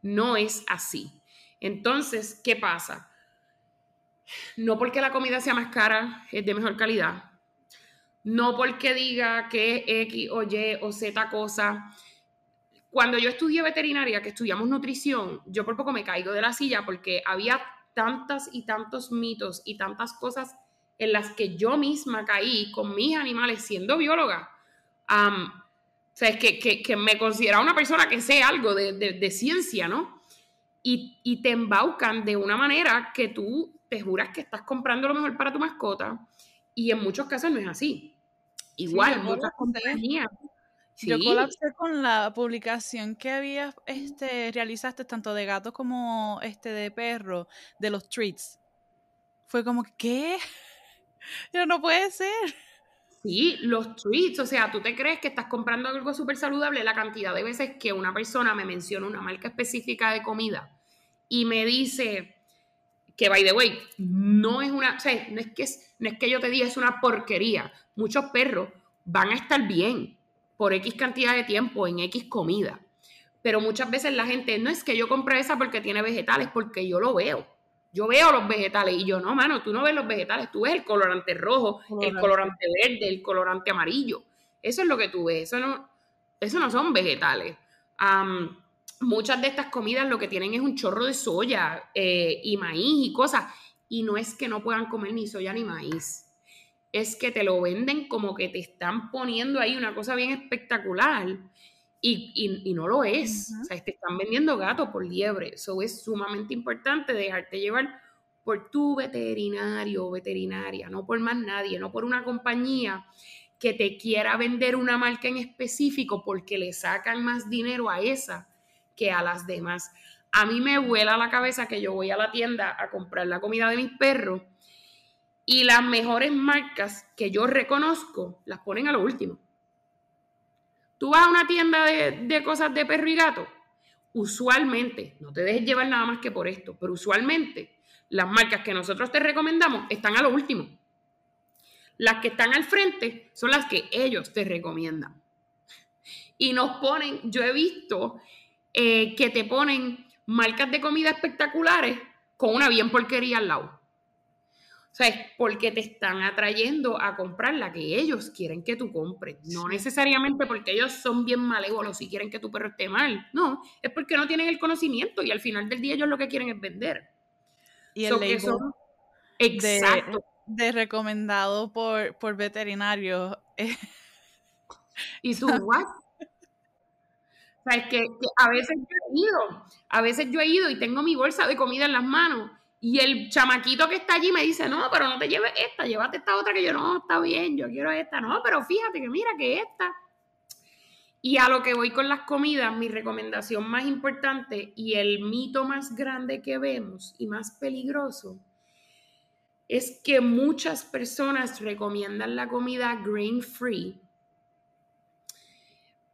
no es así. Entonces, ¿qué pasa? No porque la comida sea más cara, es de mejor calidad. No porque diga que X o Y o Z cosa. Cuando yo estudié veterinaria, que estudiamos nutrición, yo por poco me caigo de la silla porque había tantas y tantos mitos y tantas cosas en las que yo misma caí con mis animales siendo bióloga. o sea, es que, me considera una persona que sé algo de, ciencia, ¿no? Y, y, te embaucan de una manera que tú te juras que estás comprando lo mejor para tu mascota y en muchos casos no es así. Igual, muchas compañías. Yo colapsé con la publicación que había, este, realizaste tanto de gatos como este de perro, de los treats. Fue como, ¿qué? Pero no puede ser. Sí, los treats, o sea, tú te crees que estás comprando algo súper saludable la cantidad de veces que una persona me menciona una marca específica de comida y me dice, que by the way, no es una, o sea, no es que, no es que yo te diga es una porquería. Muchos perros van a estar bien por X cantidad de tiempo en X comida. Pero muchas veces la gente, no es que yo compre esa porque tiene vegetales, porque yo lo veo. Yo veo los vegetales y yo, no, mano, tú no ves los vegetales, tú ves el colorante rojo, el colorante verde, el colorante amarillo. Eso es lo que tú ves, eso no, eso no son vegetales muchas de estas comidas lo que tienen es un chorro de soya eh, y maíz y cosas. Y no es que no puedan comer ni soya ni maíz. Es que te lo venden como que te están poniendo ahí una cosa bien espectacular y, no lo es. O sea, te están vendiendo gato por liebre. Eso es sumamente importante dejarte llevar por tu veterinario o veterinaria, no por más nadie, no por una compañía que te quiera vender una marca en específico porque le sacan más dinero a esa que a las demás. A mí me vuela la cabeza que yo voy a la tienda a comprar la comida de mis perros y las mejores marcas que yo reconozco las ponen a lo último. Tú vas a una tienda de, de cosas de perro y gato, usualmente, no te dejes llevar nada más que por esto, pero usualmente las marcas que nosotros te recomendamos están a lo último. Las que están al frente son las que ellos te recomiendan. Y nos ponen, yo he visto eh, que te ponen marcas de comida espectaculares con una bien porquería al lado. O sea, es porque te están atrayendo a comprar la que ellos quieren que tú compres. No necesariamente porque ellos son bien malévolos y quieren que tu perro esté mal. No, es porque no tienen el conocimiento y al final del día ellos lo que quieren es vender. Y el label exacto. De, recomendado por, por veterinarios. ¿Y tú, what? O sea, es que, a veces yo he ido, a veces yo he ido y tengo mi bolsa de comida en las manos y el chamaquito que está allí me dice, no, pero no te lleves esta, llévate esta otra que yo no, está bien, yo quiero esta, no, pero fíjate que mira que esta. Y a lo que voy con las comidas, mi recomendación más importante y el mito más grande que vemos y más peligroso es que muchas personas recomiendan la comida grain free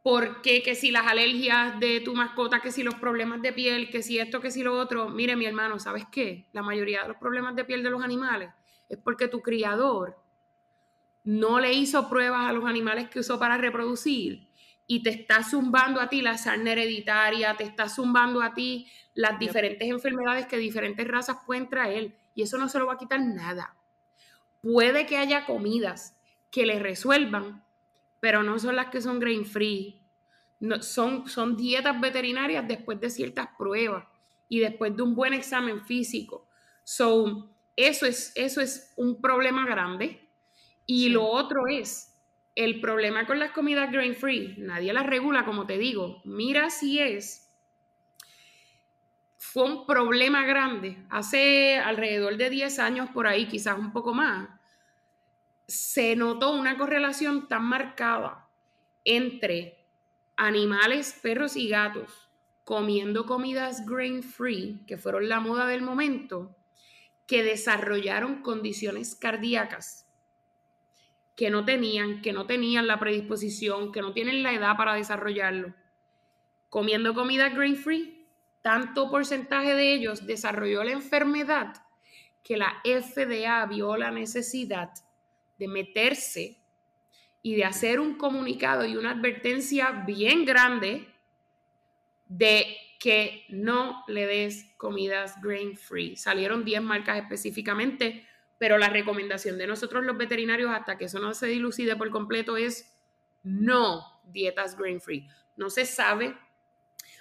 porque que si las alergias de tu mascota, que si los problemas de piel, que si esto, que si lo otro. Mire, mi hermano, ¿sabes qué? La mayoría de los problemas de piel de los animales es porque tu criador no le hizo pruebas a los animales que usó para reproducir y te está zumbando a ti la sarna hereditaria, te está zumbando a ti las diferentes enfermedades que diferentes razas pueden traer y eso no se lo va a quitar nada. Puede que haya comidas que le resuelvan, pero no son las que son grain free. No, son, son dietas veterinarias después de ciertas pruebas y después de un buen examen físico. So, eso es, eso es un problema grande. Y lo otro es el problema con las comidas grain free. Nadie las regula, como te digo. Mira si es. Fue un problema grande. Hace alrededor de 10 años por ahí, quizás un poco más se notó una correlación tan marcada entre animales, perros y gatos comiendo comidas grain free, que fueron la moda del momento, que desarrollaron condiciones cardíacas que no tenían, que no tenían la predisposición, que no tienen la edad para desarrollarlo. Comiendo comida grain free, tanto porcentaje de ellos desarrolló la enfermedad que la FDA vio la necesidad de meterse y de hacer un comunicado y una advertencia bien grande de que no le des comidas grain free. Salieron 10 marcas específicamente, pero la recomendación de nosotros los veterinarios hasta que eso no se dilucide por completo es no dietas grain free. No se sabe.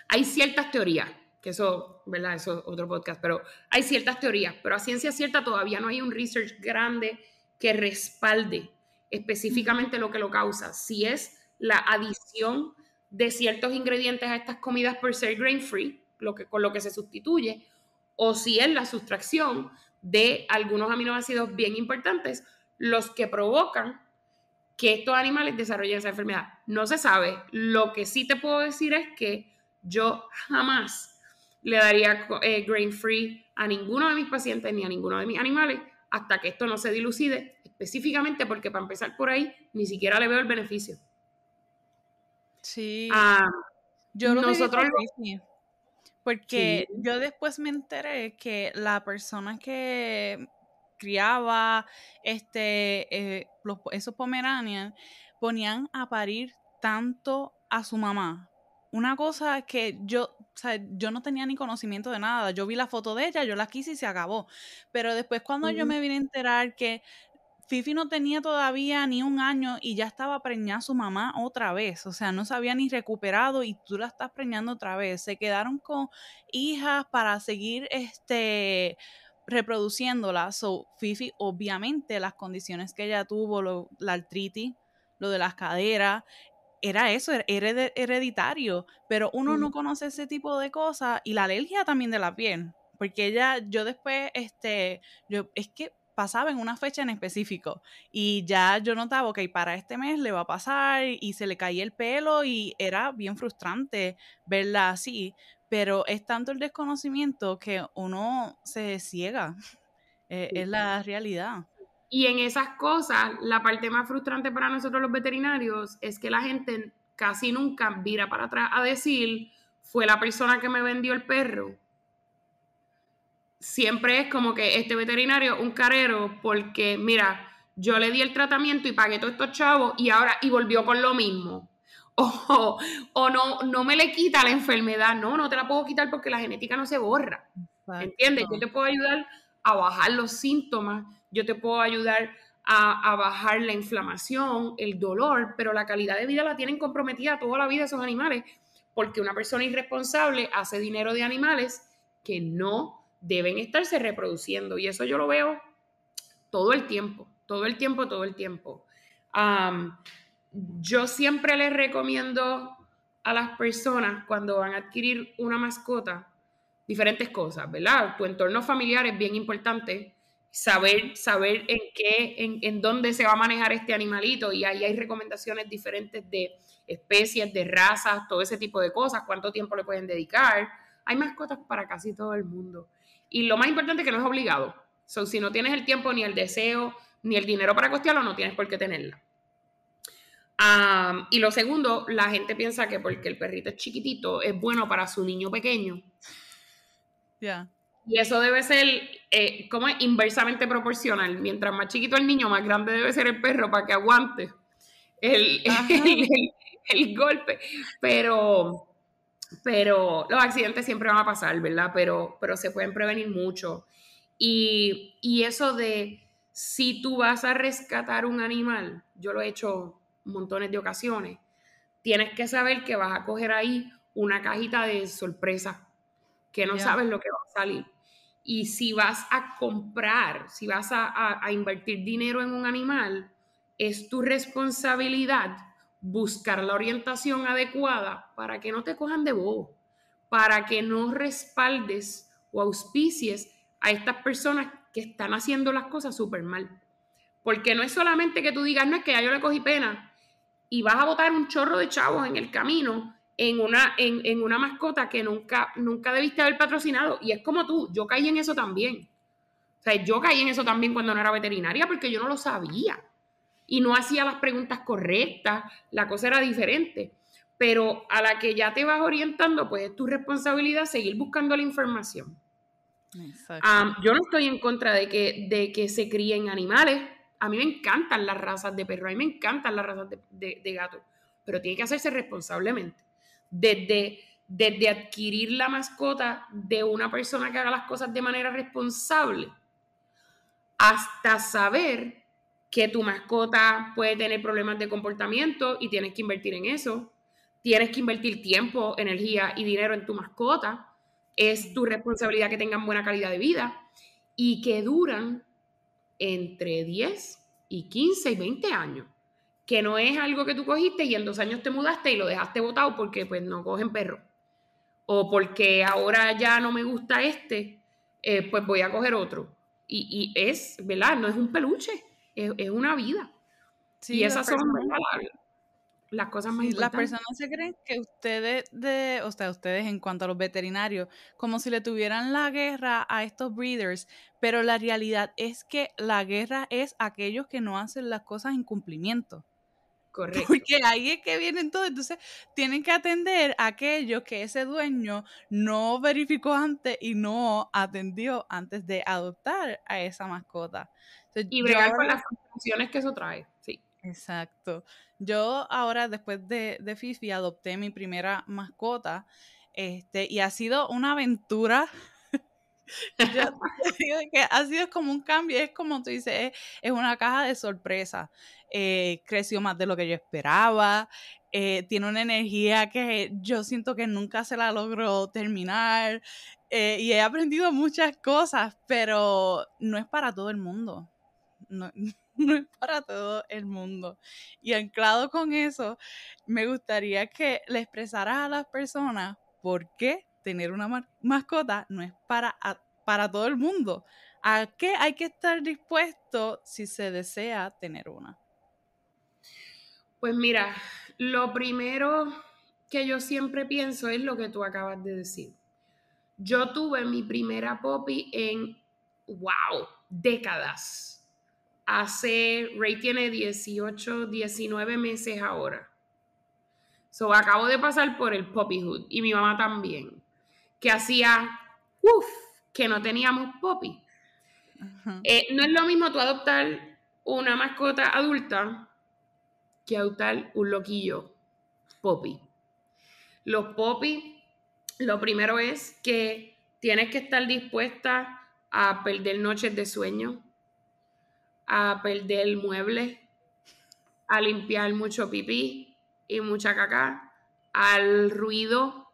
Hay ciertas teorías, que eso, ¿verdad? Eso es otro podcast, pero hay ciertas teorías, pero a ciencia cierta todavía no hay un research grande que respalde específicamente lo que lo causa. Si es la adición de ciertos ingredientes a estas comidas por ser grain free, lo que, con lo que se sustituye, o si es la sustracción de algunos aminoácidos bien importantes, los que provocan que estos animales desarrollen esa enfermedad. No se sabe. Lo que sí te puedo decir es que yo jamás le daría eh, grain free a ninguno de mis pacientes ni a ninguno de mis animales hasta que esto no se dilucide, específicamente porque para empezar por ahí ni siquiera le veo el beneficio. Sí. Ah, yo lo nosotros porque yo después me enteré que la persona que criaba este eh, esos pomeranian ponían a parir tanto a su mamá. Una cosa que yo o sea, yo no tenía ni conocimiento de nada. Yo vi la foto de ella, yo la quise y se acabó. Pero después cuando yo me vine a enterar que Fifi no tenía todavía ni un año y ya estaba preñada su mamá otra vez. O sea, no se había ni recuperado y tú la estás preñando otra vez. Se quedaron con hijas para seguir este reproduciéndola. So, Fifi, obviamente, las condiciones que ella tuvo, la artritis, lo de las caderas, era eso, era hereditario, pero uno no conoce ese tipo de cosas y la alergia también de la piel, porque ella, yo después, este, yo, es que pasaba en una fecha en específico y ya yo notaba, ok, para este mes le va a pasar y se le caía el pelo y era bien frustrante verla así, pero es tanto el desconocimiento que uno se ciega, e, es la realidad. Y en esas cosas, la parte más frustrante para nosotros los veterinarios es que la gente casi nunca vira para atrás a decir, fue la persona que me vendió el perro. Siempre es como que este veterinario, un carero, porque mira, yo le di el tratamiento y pagué todos estos chavos y ahora, y volvió con lo mismo. O, o no, no me le quita la enfermedad. No, no te la puedo quitar porque la genética no se borra. ¿Entiendes? Yo te puedo ayudar a bajar los síntomas, yo te puedo ayudar a, bajar la inflamación, el dolor, pero la calidad de vida la tienen comprometida toda la vida esos animales, porque una persona irresponsable hace dinero de animales que no deben estarse reproduciendo. Y eso yo lo veo todo el tiempo, todo el tiempo, todo el tiempo. yo siempre les recomiendo a las personas cuando van a adquirir una mascota diferentes cosas, ¿verdad? Tu entorno familiar es bien importante saber, saber en qué, en, en dónde se va a manejar este animalito y ahí hay recomendaciones diferentes de especies, de razas, todo ese tipo de cosas, cuánto tiempo le pueden dedicar. Hay mascotas para casi todo el mundo. Y lo más importante es que no es obligado. So, si no tienes el tiempo, ni el deseo, ni el dinero para costearlo, no tienes por qué tenerla. y lo segundo, la gente piensa que porque el perrito es chiquitito, es bueno para su niño pequeño. Ya. Y eso debe ser, eh, como es? Inversamente proporcional. Mientras más chiquito el niño, más grande debe ser el perro para que aguante el, el, golpe. Pero, pero los accidentes siempre van a pasar, ¿verdad? Pero, pero se pueden prevenir mucho. Y, y eso de si tú vas a rescatar un animal, yo lo he hecho montones de ocasiones, tienes que saber que vas a coger ahí una cajita de sorpresa, que no sabes lo que va a salir. Y si vas a comprar, si vas a, invertir dinero en un animal, es tu responsabilidad buscar la orientación adecuada para que no te cojan de bobo, para que no respaldes o auspicies a estas personas que están haciendo las cosas súper mal. Porque no es solamente que tú digas, no es que ya yo le cogí pena y vas a botar un chorro de chavos en el camino en una, en, una mascota que nunca, nunca debiste haber patrocinado. Y es como tú, yo caí en eso también. O sea, yo caí en eso también cuando no era veterinaria porque yo no lo sabía. Y no hacía las preguntas correctas, la cosa era diferente. Pero a la que ya te vas orientando, pues es tu responsabilidad seguir buscando la información. yo no estoy en contra de que, de que se críen animales. A mí me encantan las razas de perro, a mí me encantan las razas de, de gato, pero tiene que hacerse responsablemente desde, desde adquirir la mascota de una persona que haga las cosas de manera responsable hasta saber que tu mascota puede tener problemas de comportamiento y tienes que invertir en eso. Tienes que invertir tiempo, energía y dinero en tu mascota. Es tu responsabilidad que tengan buena calidad de vida y que duran entre 10 y 15 y 20 años que no es algo que tú cogiste y en dos años te mudaste y lo dejaste botado porque pues no cogen perro. O porque ahora ya no me gusta este, eh, pues voy a coger otro. Y, es, ¿verdad? No es un peluche, es, una vida. y esas son las, cosas más importantes. Las personas se creen que ustedes, de, o sea, ustedes en cuanto a los veterinarios, como si le tuvieran la guerra a estos breeders, pero la realidad es que la guerra es aquellos que no hacen las cosas en cumplimiento. Correcto. Porque ahí es que vienen todos. Entonces, tienen que atender a aquellos que ese dueño no verificó antes y no atendió antes de adoptar a esa mascota. y bregar con las funciones que eso trae. Sí. Exacto. Yo ahora, después de, de Fifi, adopté mi primera mascota. Este, y ha sido una aventura yo digo que ha sido como un cambio, es como tú dices, es, una caja de sorpresa. Eh, creció más de lo que yo esperaba, eh, tiene una energía que yo siento que nunca se la logró terminar eh, y he aprendido muchas cosas, pero no es para todo el mundo. No, no es para todo el mundo. Y anclado con eso, me gustaría que le expresaras a las personas por qué tener una mascota no es para, para todo el mundo. ¿A qué hay que estar dispuesto si se desea tener una? Pues mira, lo primero que yo siempre pienso es lo que tú acabas de decir. Yo tuve mi primera poppy en, wow, décadas. Hace, Ray tiene 18, 19 meses ahora. So, acabo de pasar por el puppyhood y mi mamá también, que hacía, uff, que no teníamos puppy. Eh, no es lo mismo tú adoptar una mascota adulta que adoptar un loquillo puppy. Los puppy, lo primero es que tienes que estar dispuesta a perder noches de sueño, a perder muebles, a limpiar mucho pipí y mucha caca, al ruido.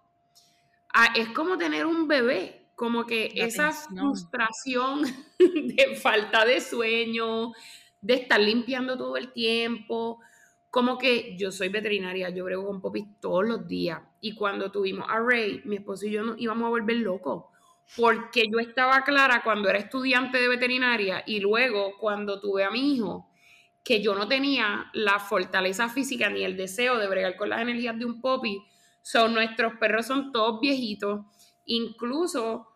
es como tener un bebé, como que esa frustración de falta de sueño, de estar limpiando todo el tiempo, como que yo soy veterinaria, yo brego con popis todos los días. Y cuando tuvimos a Ray, mi esposo y yo nos íbamos a volver locos. Porque yo estaba clara cuando era estudiante de veterinaria y luego cuando tuve a mi hijo, que yo no tenía la fortaleza física ni el deseo de bregar con las energías de un popi. Son nuestros perros son todos viejitos. Incluso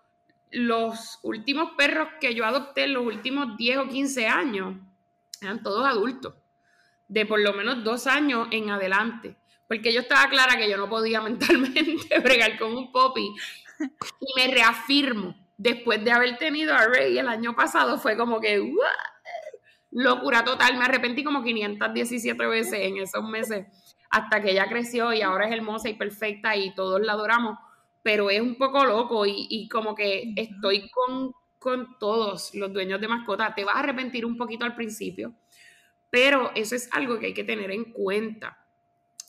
los últimos perros que yo adopté en los últimos 10 o 15 años eran todos adultos de por lo menos dos años en adelante. Porque yo estaba clara que yo no podía mentalmente bregar con un popi. Y me reafirmo, después de haber tenido a Ray el año pasado, fue como que, locura total. Me arrepentí como 517 veces en esos meses, hasta que ella creció y ahora es hermosa y perfecta y todos la adoramos. Pero es un poco loco y, y como que estoy con, con todos los dueños de mascota. Te vas a arrepentir un poquito al principio pero eso es algo que hay que tener en cuenta.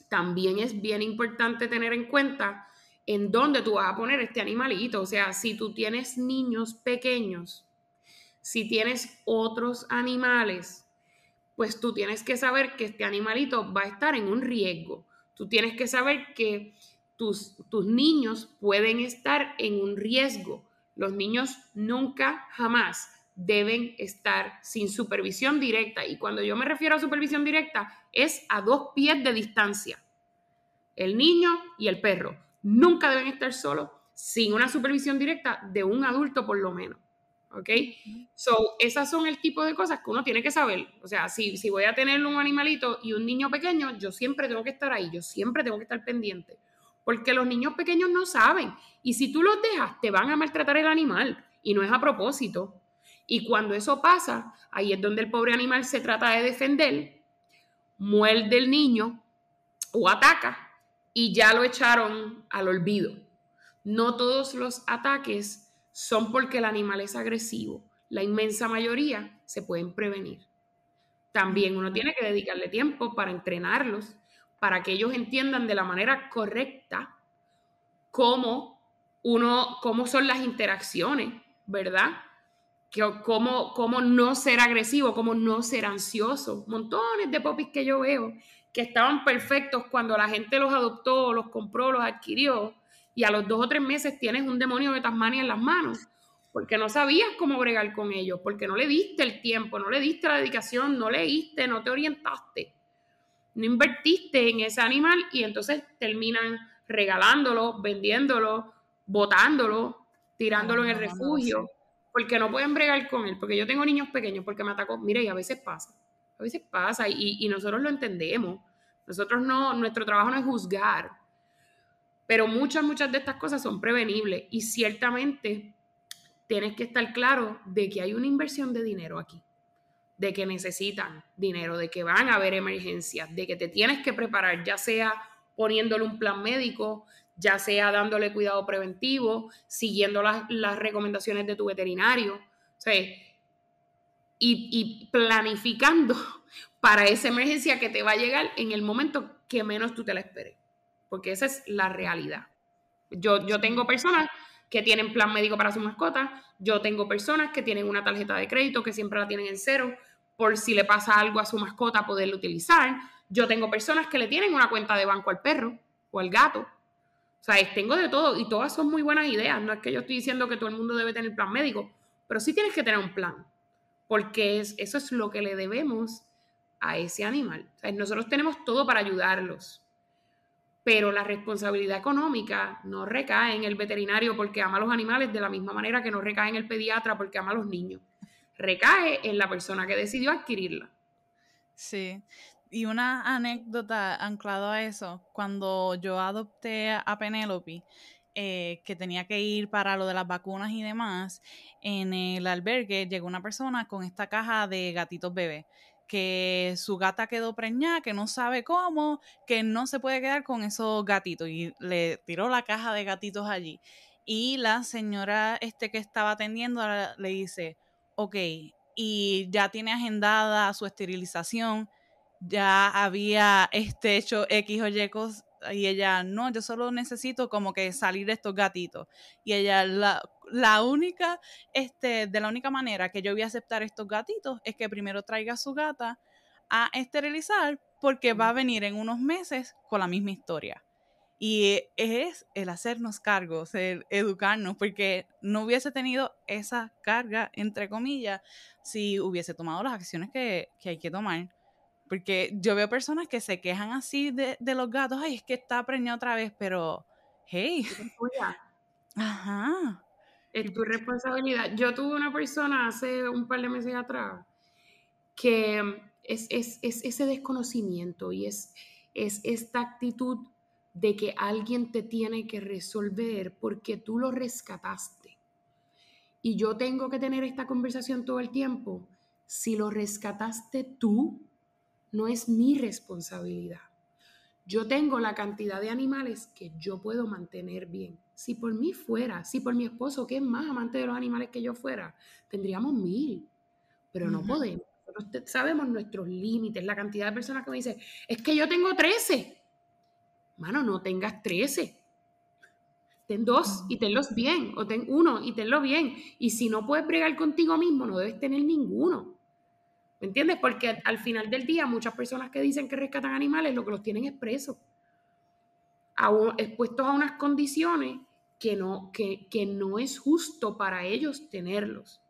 También es bien importante tener en cuenta en dónde tú vas a poner este animalito. O sea, si tú tienes niños pequeños, si tienes otros animales, pues tú tienes que saber que este animalito va a estar en un riesgo. Tú tienes que saber que tus, tus niños pueden estar en un riesgo. Los niños nunca, jamás deben estar sin supervisión directa. Y cuando yo me refiero a supervisión directa, es a dos pies de distancia. El niño y el perro nunca deben estar solos sin una supervisión directa de un adulto por lo menos. ¿Ok? So, esas son el tipo de cosas que uno tiene que saber. O sea, si, si voy a tener un animalito y un niño pequeño, yo siempre tengo que estar ahí, yo siempre tengo que estar pendiente. Porque los niños pequeños no saben. Y si tú los dejas, te van a maltratar el animal. Y no es a propósito. Y cuando eso pasa, ahí es donde el pobre animal se trata de defender, muerde el niño o ataca y ya lo echaron al olvido. No todos los ataques son porque el animal es agresivo. La inmensa mayoría se pueden prevenir. También uno tiene que dedicarle tiempo para entrenarlos, para que ellos entiendan de la manera correcta cómo uno, cómo son las interacciones, ¿verdad? Cómo, cómo no ser agresivo, cómo no ser ansioso. Montones de popis que yo veo que estaban perfectos cuando la gente los adoptó, los compró, los adquirió, y a los dos o tres meses tienes un demonio de Tasmania en las manos, porque no sabías cómo bregar con ellos, porque no le diste el tiempo, no le diste la dedicación, no leíste, no te orientaste, no invertiste en ese animal y entonces terminan regalándolo, vendiéndolo, botándolo, tirándolo en el refugio porque no pueden bregar con él, porque yo tengo niños pequeños, porque me atacó, mire, y a veces pasa, a veces pasa, y, y nosotros lo entendemos, nosotros no, nuestro trabajo no es juzgar, pero muchas, muchas de estas cosas son prevenibles y ciertamente tienes que estar claro de que hay una inversión de dinero aquí, de que necesitan dinero, de que van a haber emergencias, de que te tienes que preparar, ya sea poniéndole un plan médico, ya sea dándole cuidado preventivo, siguiendo las, recomendaciones de tu veterinario, y, planificando para esa emergencia que te va a llegar en el momento que menos tú te la esperes, porque esa es la realidad. Yo, yo tengo personas que tienen plan médico para su mascota, yo tengo personas que tienen una tarjeta de crédito que siempre la tienen en cero por si le pasa algo a su mascota poderla utilizar. Yo tengo personas que le tienen una cuenta de banco al perro o al gato o sea, tengo de todo y todas son muy buenas ideas. No es que yo estoy diciendo que todo el mundo debe tener plan médico, pero sí tienes que tener un plan, porque es, eso es lo que le debemos a ese animal. O sea, nosotros tenemos todo para ayudarlos, pero la responsabilidad económica no recae en el veterinario porque ama a los animales de la misma manera que no recae en el pediatra porque ama a los niños. Recae en la persona que decidió adquirirla. Sí. Y una anécdota anclado a eso, cuando yo adopté a Penélope, eh, que tenía que ir para lo de las vacunas y demás, en el albergue llegó una persona con esta caja de gatitos bebés que su gata quedó preñada, que no sabe cómo, que no se puede quedar con esos gatitos y le tiró la caja de gatitos allí. Y la señora este que estaba atendiendo le dice, ok, y ya tiene agendada su esterilización, ya había este hecho X o Y y ella, no, yo solo necesito como que salir de estos gatitos. Y ella, la, la única, este, de la única manera que yo voy a aceptar estos gatitos es que primero traiga a su gata a esterilizar porque va a venir en unos meses con la misma historia. Y es el hacernos cargos, el educarnos, porque no hubiese tenido esa carga, entre comillas, si hubiese tomado las acciones que, que hay que tomar. Porque yo veo personas que se quejan así de, de los gatos, ay, es que está preñada otra vez, pero, hey. Ajá. Es tu responsabilidad. Yo tuve una persona hace un par de meses atrás que es, es, es ese desconocimiento y es, es esta actitud de que alguien te tiene que resolver porque tú lo rescataste. Y yo tengo que tener esta conversación todo el tiempo. Si lo rescataste tú, no es mi responsabilidad. Yo tengo la cantidad de animales que yo puedo mantener bien. Si por mí fuera, si por mi esposo, que es más amante de los animales que yo fuera, tendríamos mil, pero no podemos. Nosotros sabemos nuestros límites, la cantidad de personas que me dicen, es que yo tengo 13. Mano, no tengas 13. Ten dos y tenlos bien, o ten uno y tenlo bien. Y si no puedes bregar contigo mismo, no debes tener ninguno. ¿Me entiendes? Porque al final del día muchas personas que dicen que rescatan animales lo que los tienen es presos, expuestos a unas condiciones que no, que, no es justo para ellos tenerlos.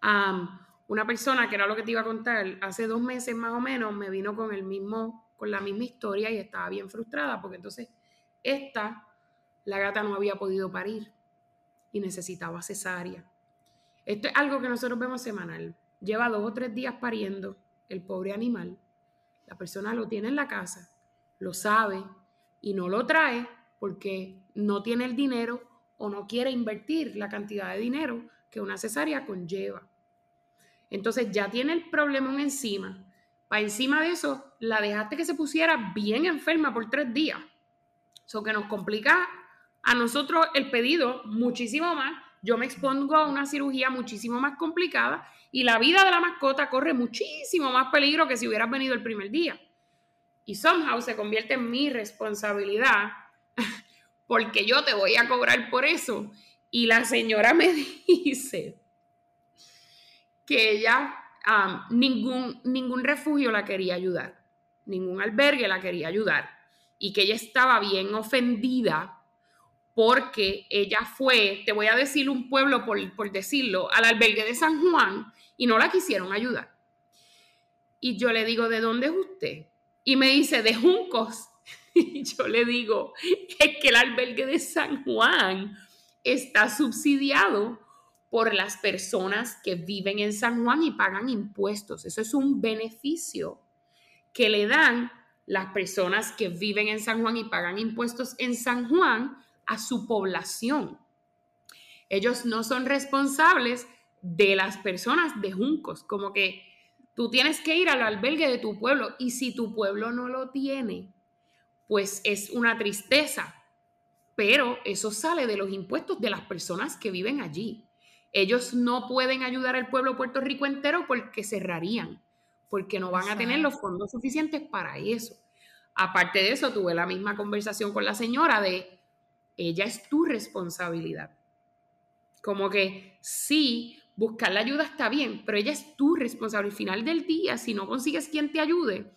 una persona, que era lo que te iba a contar, hace dos meses más o menos me vino con, el mismo, con la misma historia y estaba bien frustrada porque entonces esta, la gata no había podido parir y necesitaba cesárea. Esto es algo que nosotros vemos semanal lleva dos o tres días pariendo el pobre animal, la persona lo tiene en la casa, lo sabe y no lo trae porque no tiene el dinero o no quiere invertir la cantidad de dinero que una cesárea conlleva. Entonces ya tiene el problema encima. Para encima de eso, la dejaste que se pusiera bien enferma por tres días. Eso que nos complica a nosotros el pedido muchísimo más yo me expongo a una cirugía muchísimo más complicada y la vida de la mascota corre muchísimo más peligro que si hubieras venido el primer día. Y somehow se convierte en mi responsabilidad porque yo te voy a cobrar por eso. Y la señora me dice que ella, ningún, ningún refugio la quería ayudar, ningún albergue la quería ayudar y que ella estaba bien ofendida porque ella fue, te voy a decir un pueblo por, decirlo, al albergue de San Juan y no la quisieron ayudar. Y yo le digo, ¿de dónde es usted? Y me dice, de Juncos. Y yo le digo, es que el albergue de San Juan está subsidiado por las personas que viven en San Juan y pagan impuestos. Eso es un beneficio que le dan las personas que viven en San Juan y pagan impuestos en San Juan a su población. Ellos no son responsables de las personas de Juncos, como que tú tienes que ir al albergue de tu pueblo y si tu pueblo no lo tiene, pues es una tristeza, pero eso sale de los impuestos de las personas que viven allí. Ellos no pueden ayudar al pueblo Puerto Rico entero porque cerrarían, porque no van a tener los fondos suficientes para eso. Aparte de eso, tuve la misma conversación con la señora de, ella es tu responsabilidad. Como que sí, buscar la ayuda está bien, pero ella es tu responsabilidad. Al final del día, si no consigues quien te ayude,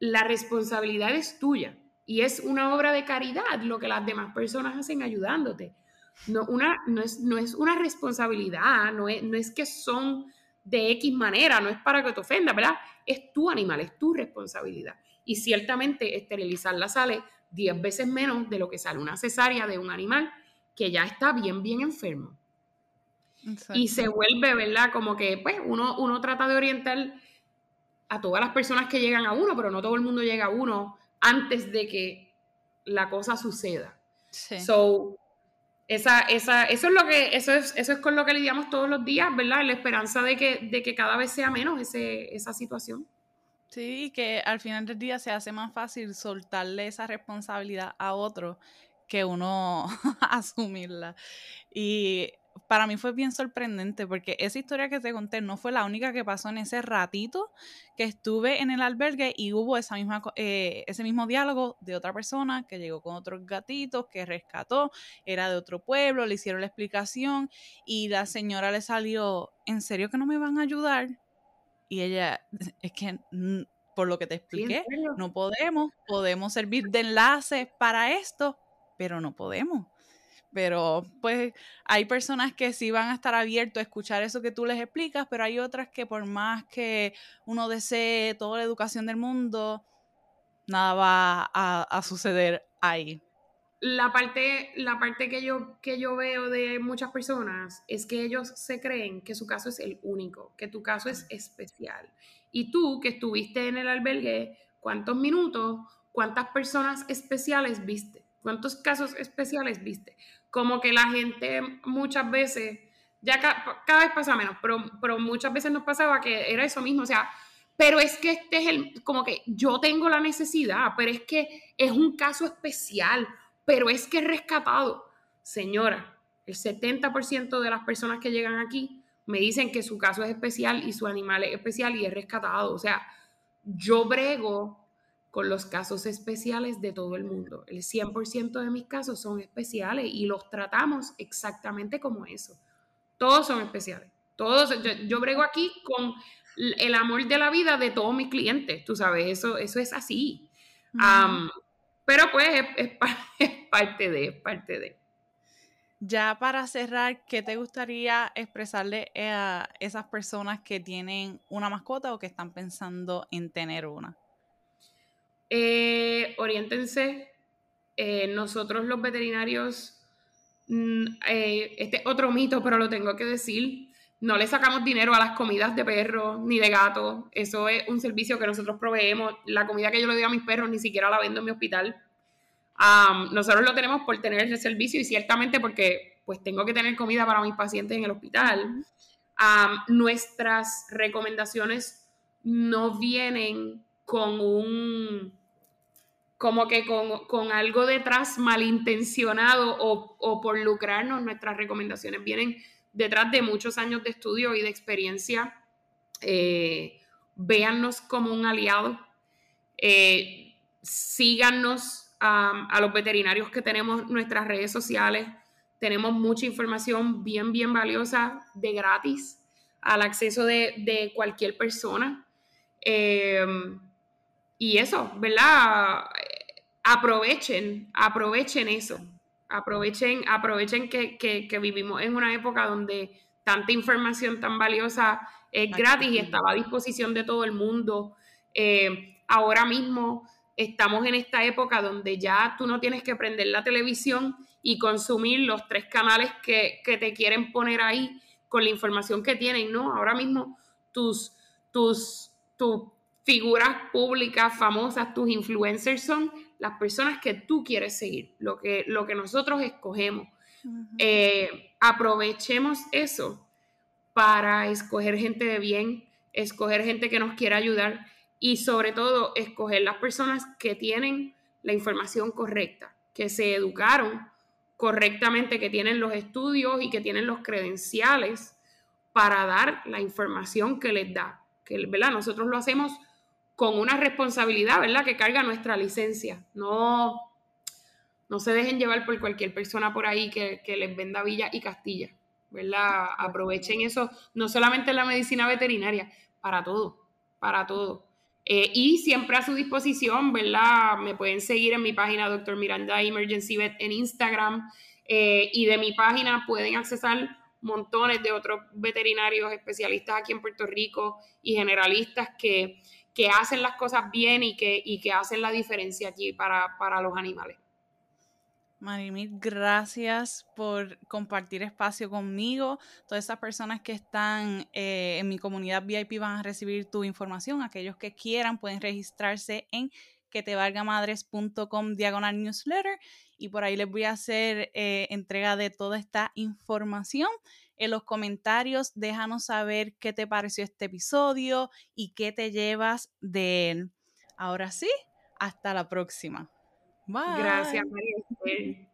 la responsabilidad es tuya. Y es una obra de caridad lo que las demás personas hacen ayudándote. No, una, no, es, no es una responsabilidad, no es, no es que son de X manera, no es para que te ofenda, ¿verdad? Es tu animal, es tu responsabilidad. Y ciertamente esterilizarla sale 10 veces menos de lo que sale una cesárea de un animal que ya está bien, bien enfermo. Y se vuelve, ¿verdad? Como que, pues, uno, uno trata de orientar a todas las personas que llegan a uno, pero no todo el mundo llega a uno antes de que la cosa suceda. Sí. So, esa, esa, eso es lo que, eso es, eso es con lo que lidiamos todos los días, ¿verdad? La esperanza de que, de que cada vez sea menos ese, esa situación. Sí, que al final del día se hace más fácil soltarle esa responsabilidad a otro que uno asumirla. Y para mí fue bien sorprendente porque esa historia que te conté no fue la única que pasó en ese ratito que estuve en el albergue y hubo esa misma, eh, ese mismo diálogo de otra persona que llegó con otros gatitos, que rescató, era de otro pueblo, le hicieron la explicación y la señora le salió, ¿en serio que no me van a ayudar? Y ella, es que por lo que te expliqué, no podemos, podemos servir de enlace para esto, pero no podemos. Pero pues hay personas que sí van a estar abiertos a escuchar eso que tú les explicas, pero hay otras que por más que uno desee toda la educación del mundo, nada va a, a suceder ahí. La parte, la parte que, yo, que yo veo de muchas personas es que ellos se creen que su caso es el único, que tu caso es especial. Y tú que estuviste en el albergue, ¿cuántos minutos, cuántas personas especiales viste? ¿Cuántos casos especiales viste? Como que la gente muchas veces, ya cada vez pasa menos, pero, pero muchas veces nos pasaba que era eso mismo, o sea, pero es que este es el, como que yo tengo la necesidad, pero es que es un caso especial, pero es que es rescatado. Señora, el 70% de las personas que llegan aquí me dicen que su caso es especial y su animal es especial y es rescatado. O sea, yo brego con los casos especiales de todo el mundo. El 100% de mis casos son especiales y los tratamos exactamente como eso. Todos son especiales. Todos, yo, brego aquí con el amor de la vida de todos mis clientes, tú sabes, eso, eso es así. Pero pues es, parte de, es parte de. Ya para cerrar, ¿qué te gustaría expresarle a esas personas que tienen una mascota o que están pensando en tener una? Eh, oriéntense. Eh, nosotros los veterinarios, mm, eh, este otro mito, pero lo tengo que decir, no le sacamos dinero a las comidas de perros ni de gatos. Eso es un servicio que nosotros proveemos. La comida que yo le doy a mis perros ni siquiera la vendo en mi hospital. nosotros lo tenemos por tener ese servicio y ciertamente porque pues tengo que tener comida para mis pacientes en el hospital. nuestras recomendaciones no vienen con un como que con, algo detrás malintencionado o, o, por lucrarnos, nuestras recomendaciones vienen detrás de muchos años de estudio y de experiencia. Eh, véannos como un aliado. Eh, síganos a los veterinarios que tenemos nuestras redes sociales. Tenemos mucha información bien, bien valiosa de gratis al acceso de, de cualquier persona. Eh, y eso, ¿verdad? Aprovechen, aprovechen eso. Aprovechen, aprovechen que, vivimos en una época donde tanta información tan valiosa es gratis y estaba a disposición de todo el mundo. Eh, ahora mismo estamos en esta época donde ya tú no tienes que prender la televisión y consumir los tres canales que, que te quieren poner ahí con la información que tienen, ¿no? Ahora mismo tus, tus, tus figuras públicas famosas, tus influencers son las personas que tú quieres seguir, lo que, lo que nosotros escogemos. Eh, aprovechemos eso para escoger gente de bien, escoger gente que nos quiera ayudar y sobre todo escoger las personas que tienen la información correcta, que se educaron correctamente, que tienen los estudios y que tienen los credenciales para dar la información que les da. Que, ¿verdad? Nosotros lo hacemos con una responsabilidad, ¿verdad? Que carga nuestra licencia. No, no se dejen llevar por cualquier persona por ahí que, les venda Villa y Castilla, ¿verdad? Aprovechen eso, no solamente en la medicina veterinaria, para todo, para todo. Eh, y siempre a su disposición, ¿verdad? Me pueden seguir en mi página Dr. Miranda Emergency Vet en Instagram eh, y de mi página pueden accesar montones de otros veterinarios especialistas aquí en Puerto Rico y generalistas que que hacen las cosas bien y que, que hacen la diferencia aquí para, los animales. Marimir, gracias por compartir espacio conmigo. Todas esas personas que están eh, en mi comunidad VIP van a recibir tu información. Aquellos que quieran pueden registrarse en quetevalgamadres.com diagonal newsletter y por ahí les voy a hacer eh, entrega de toda esta información. En los comentarios déjanos saber qué te pareció este episodio y qué te llevas de él. Ahora sí, hasta la próxima. Bye. Gracias, María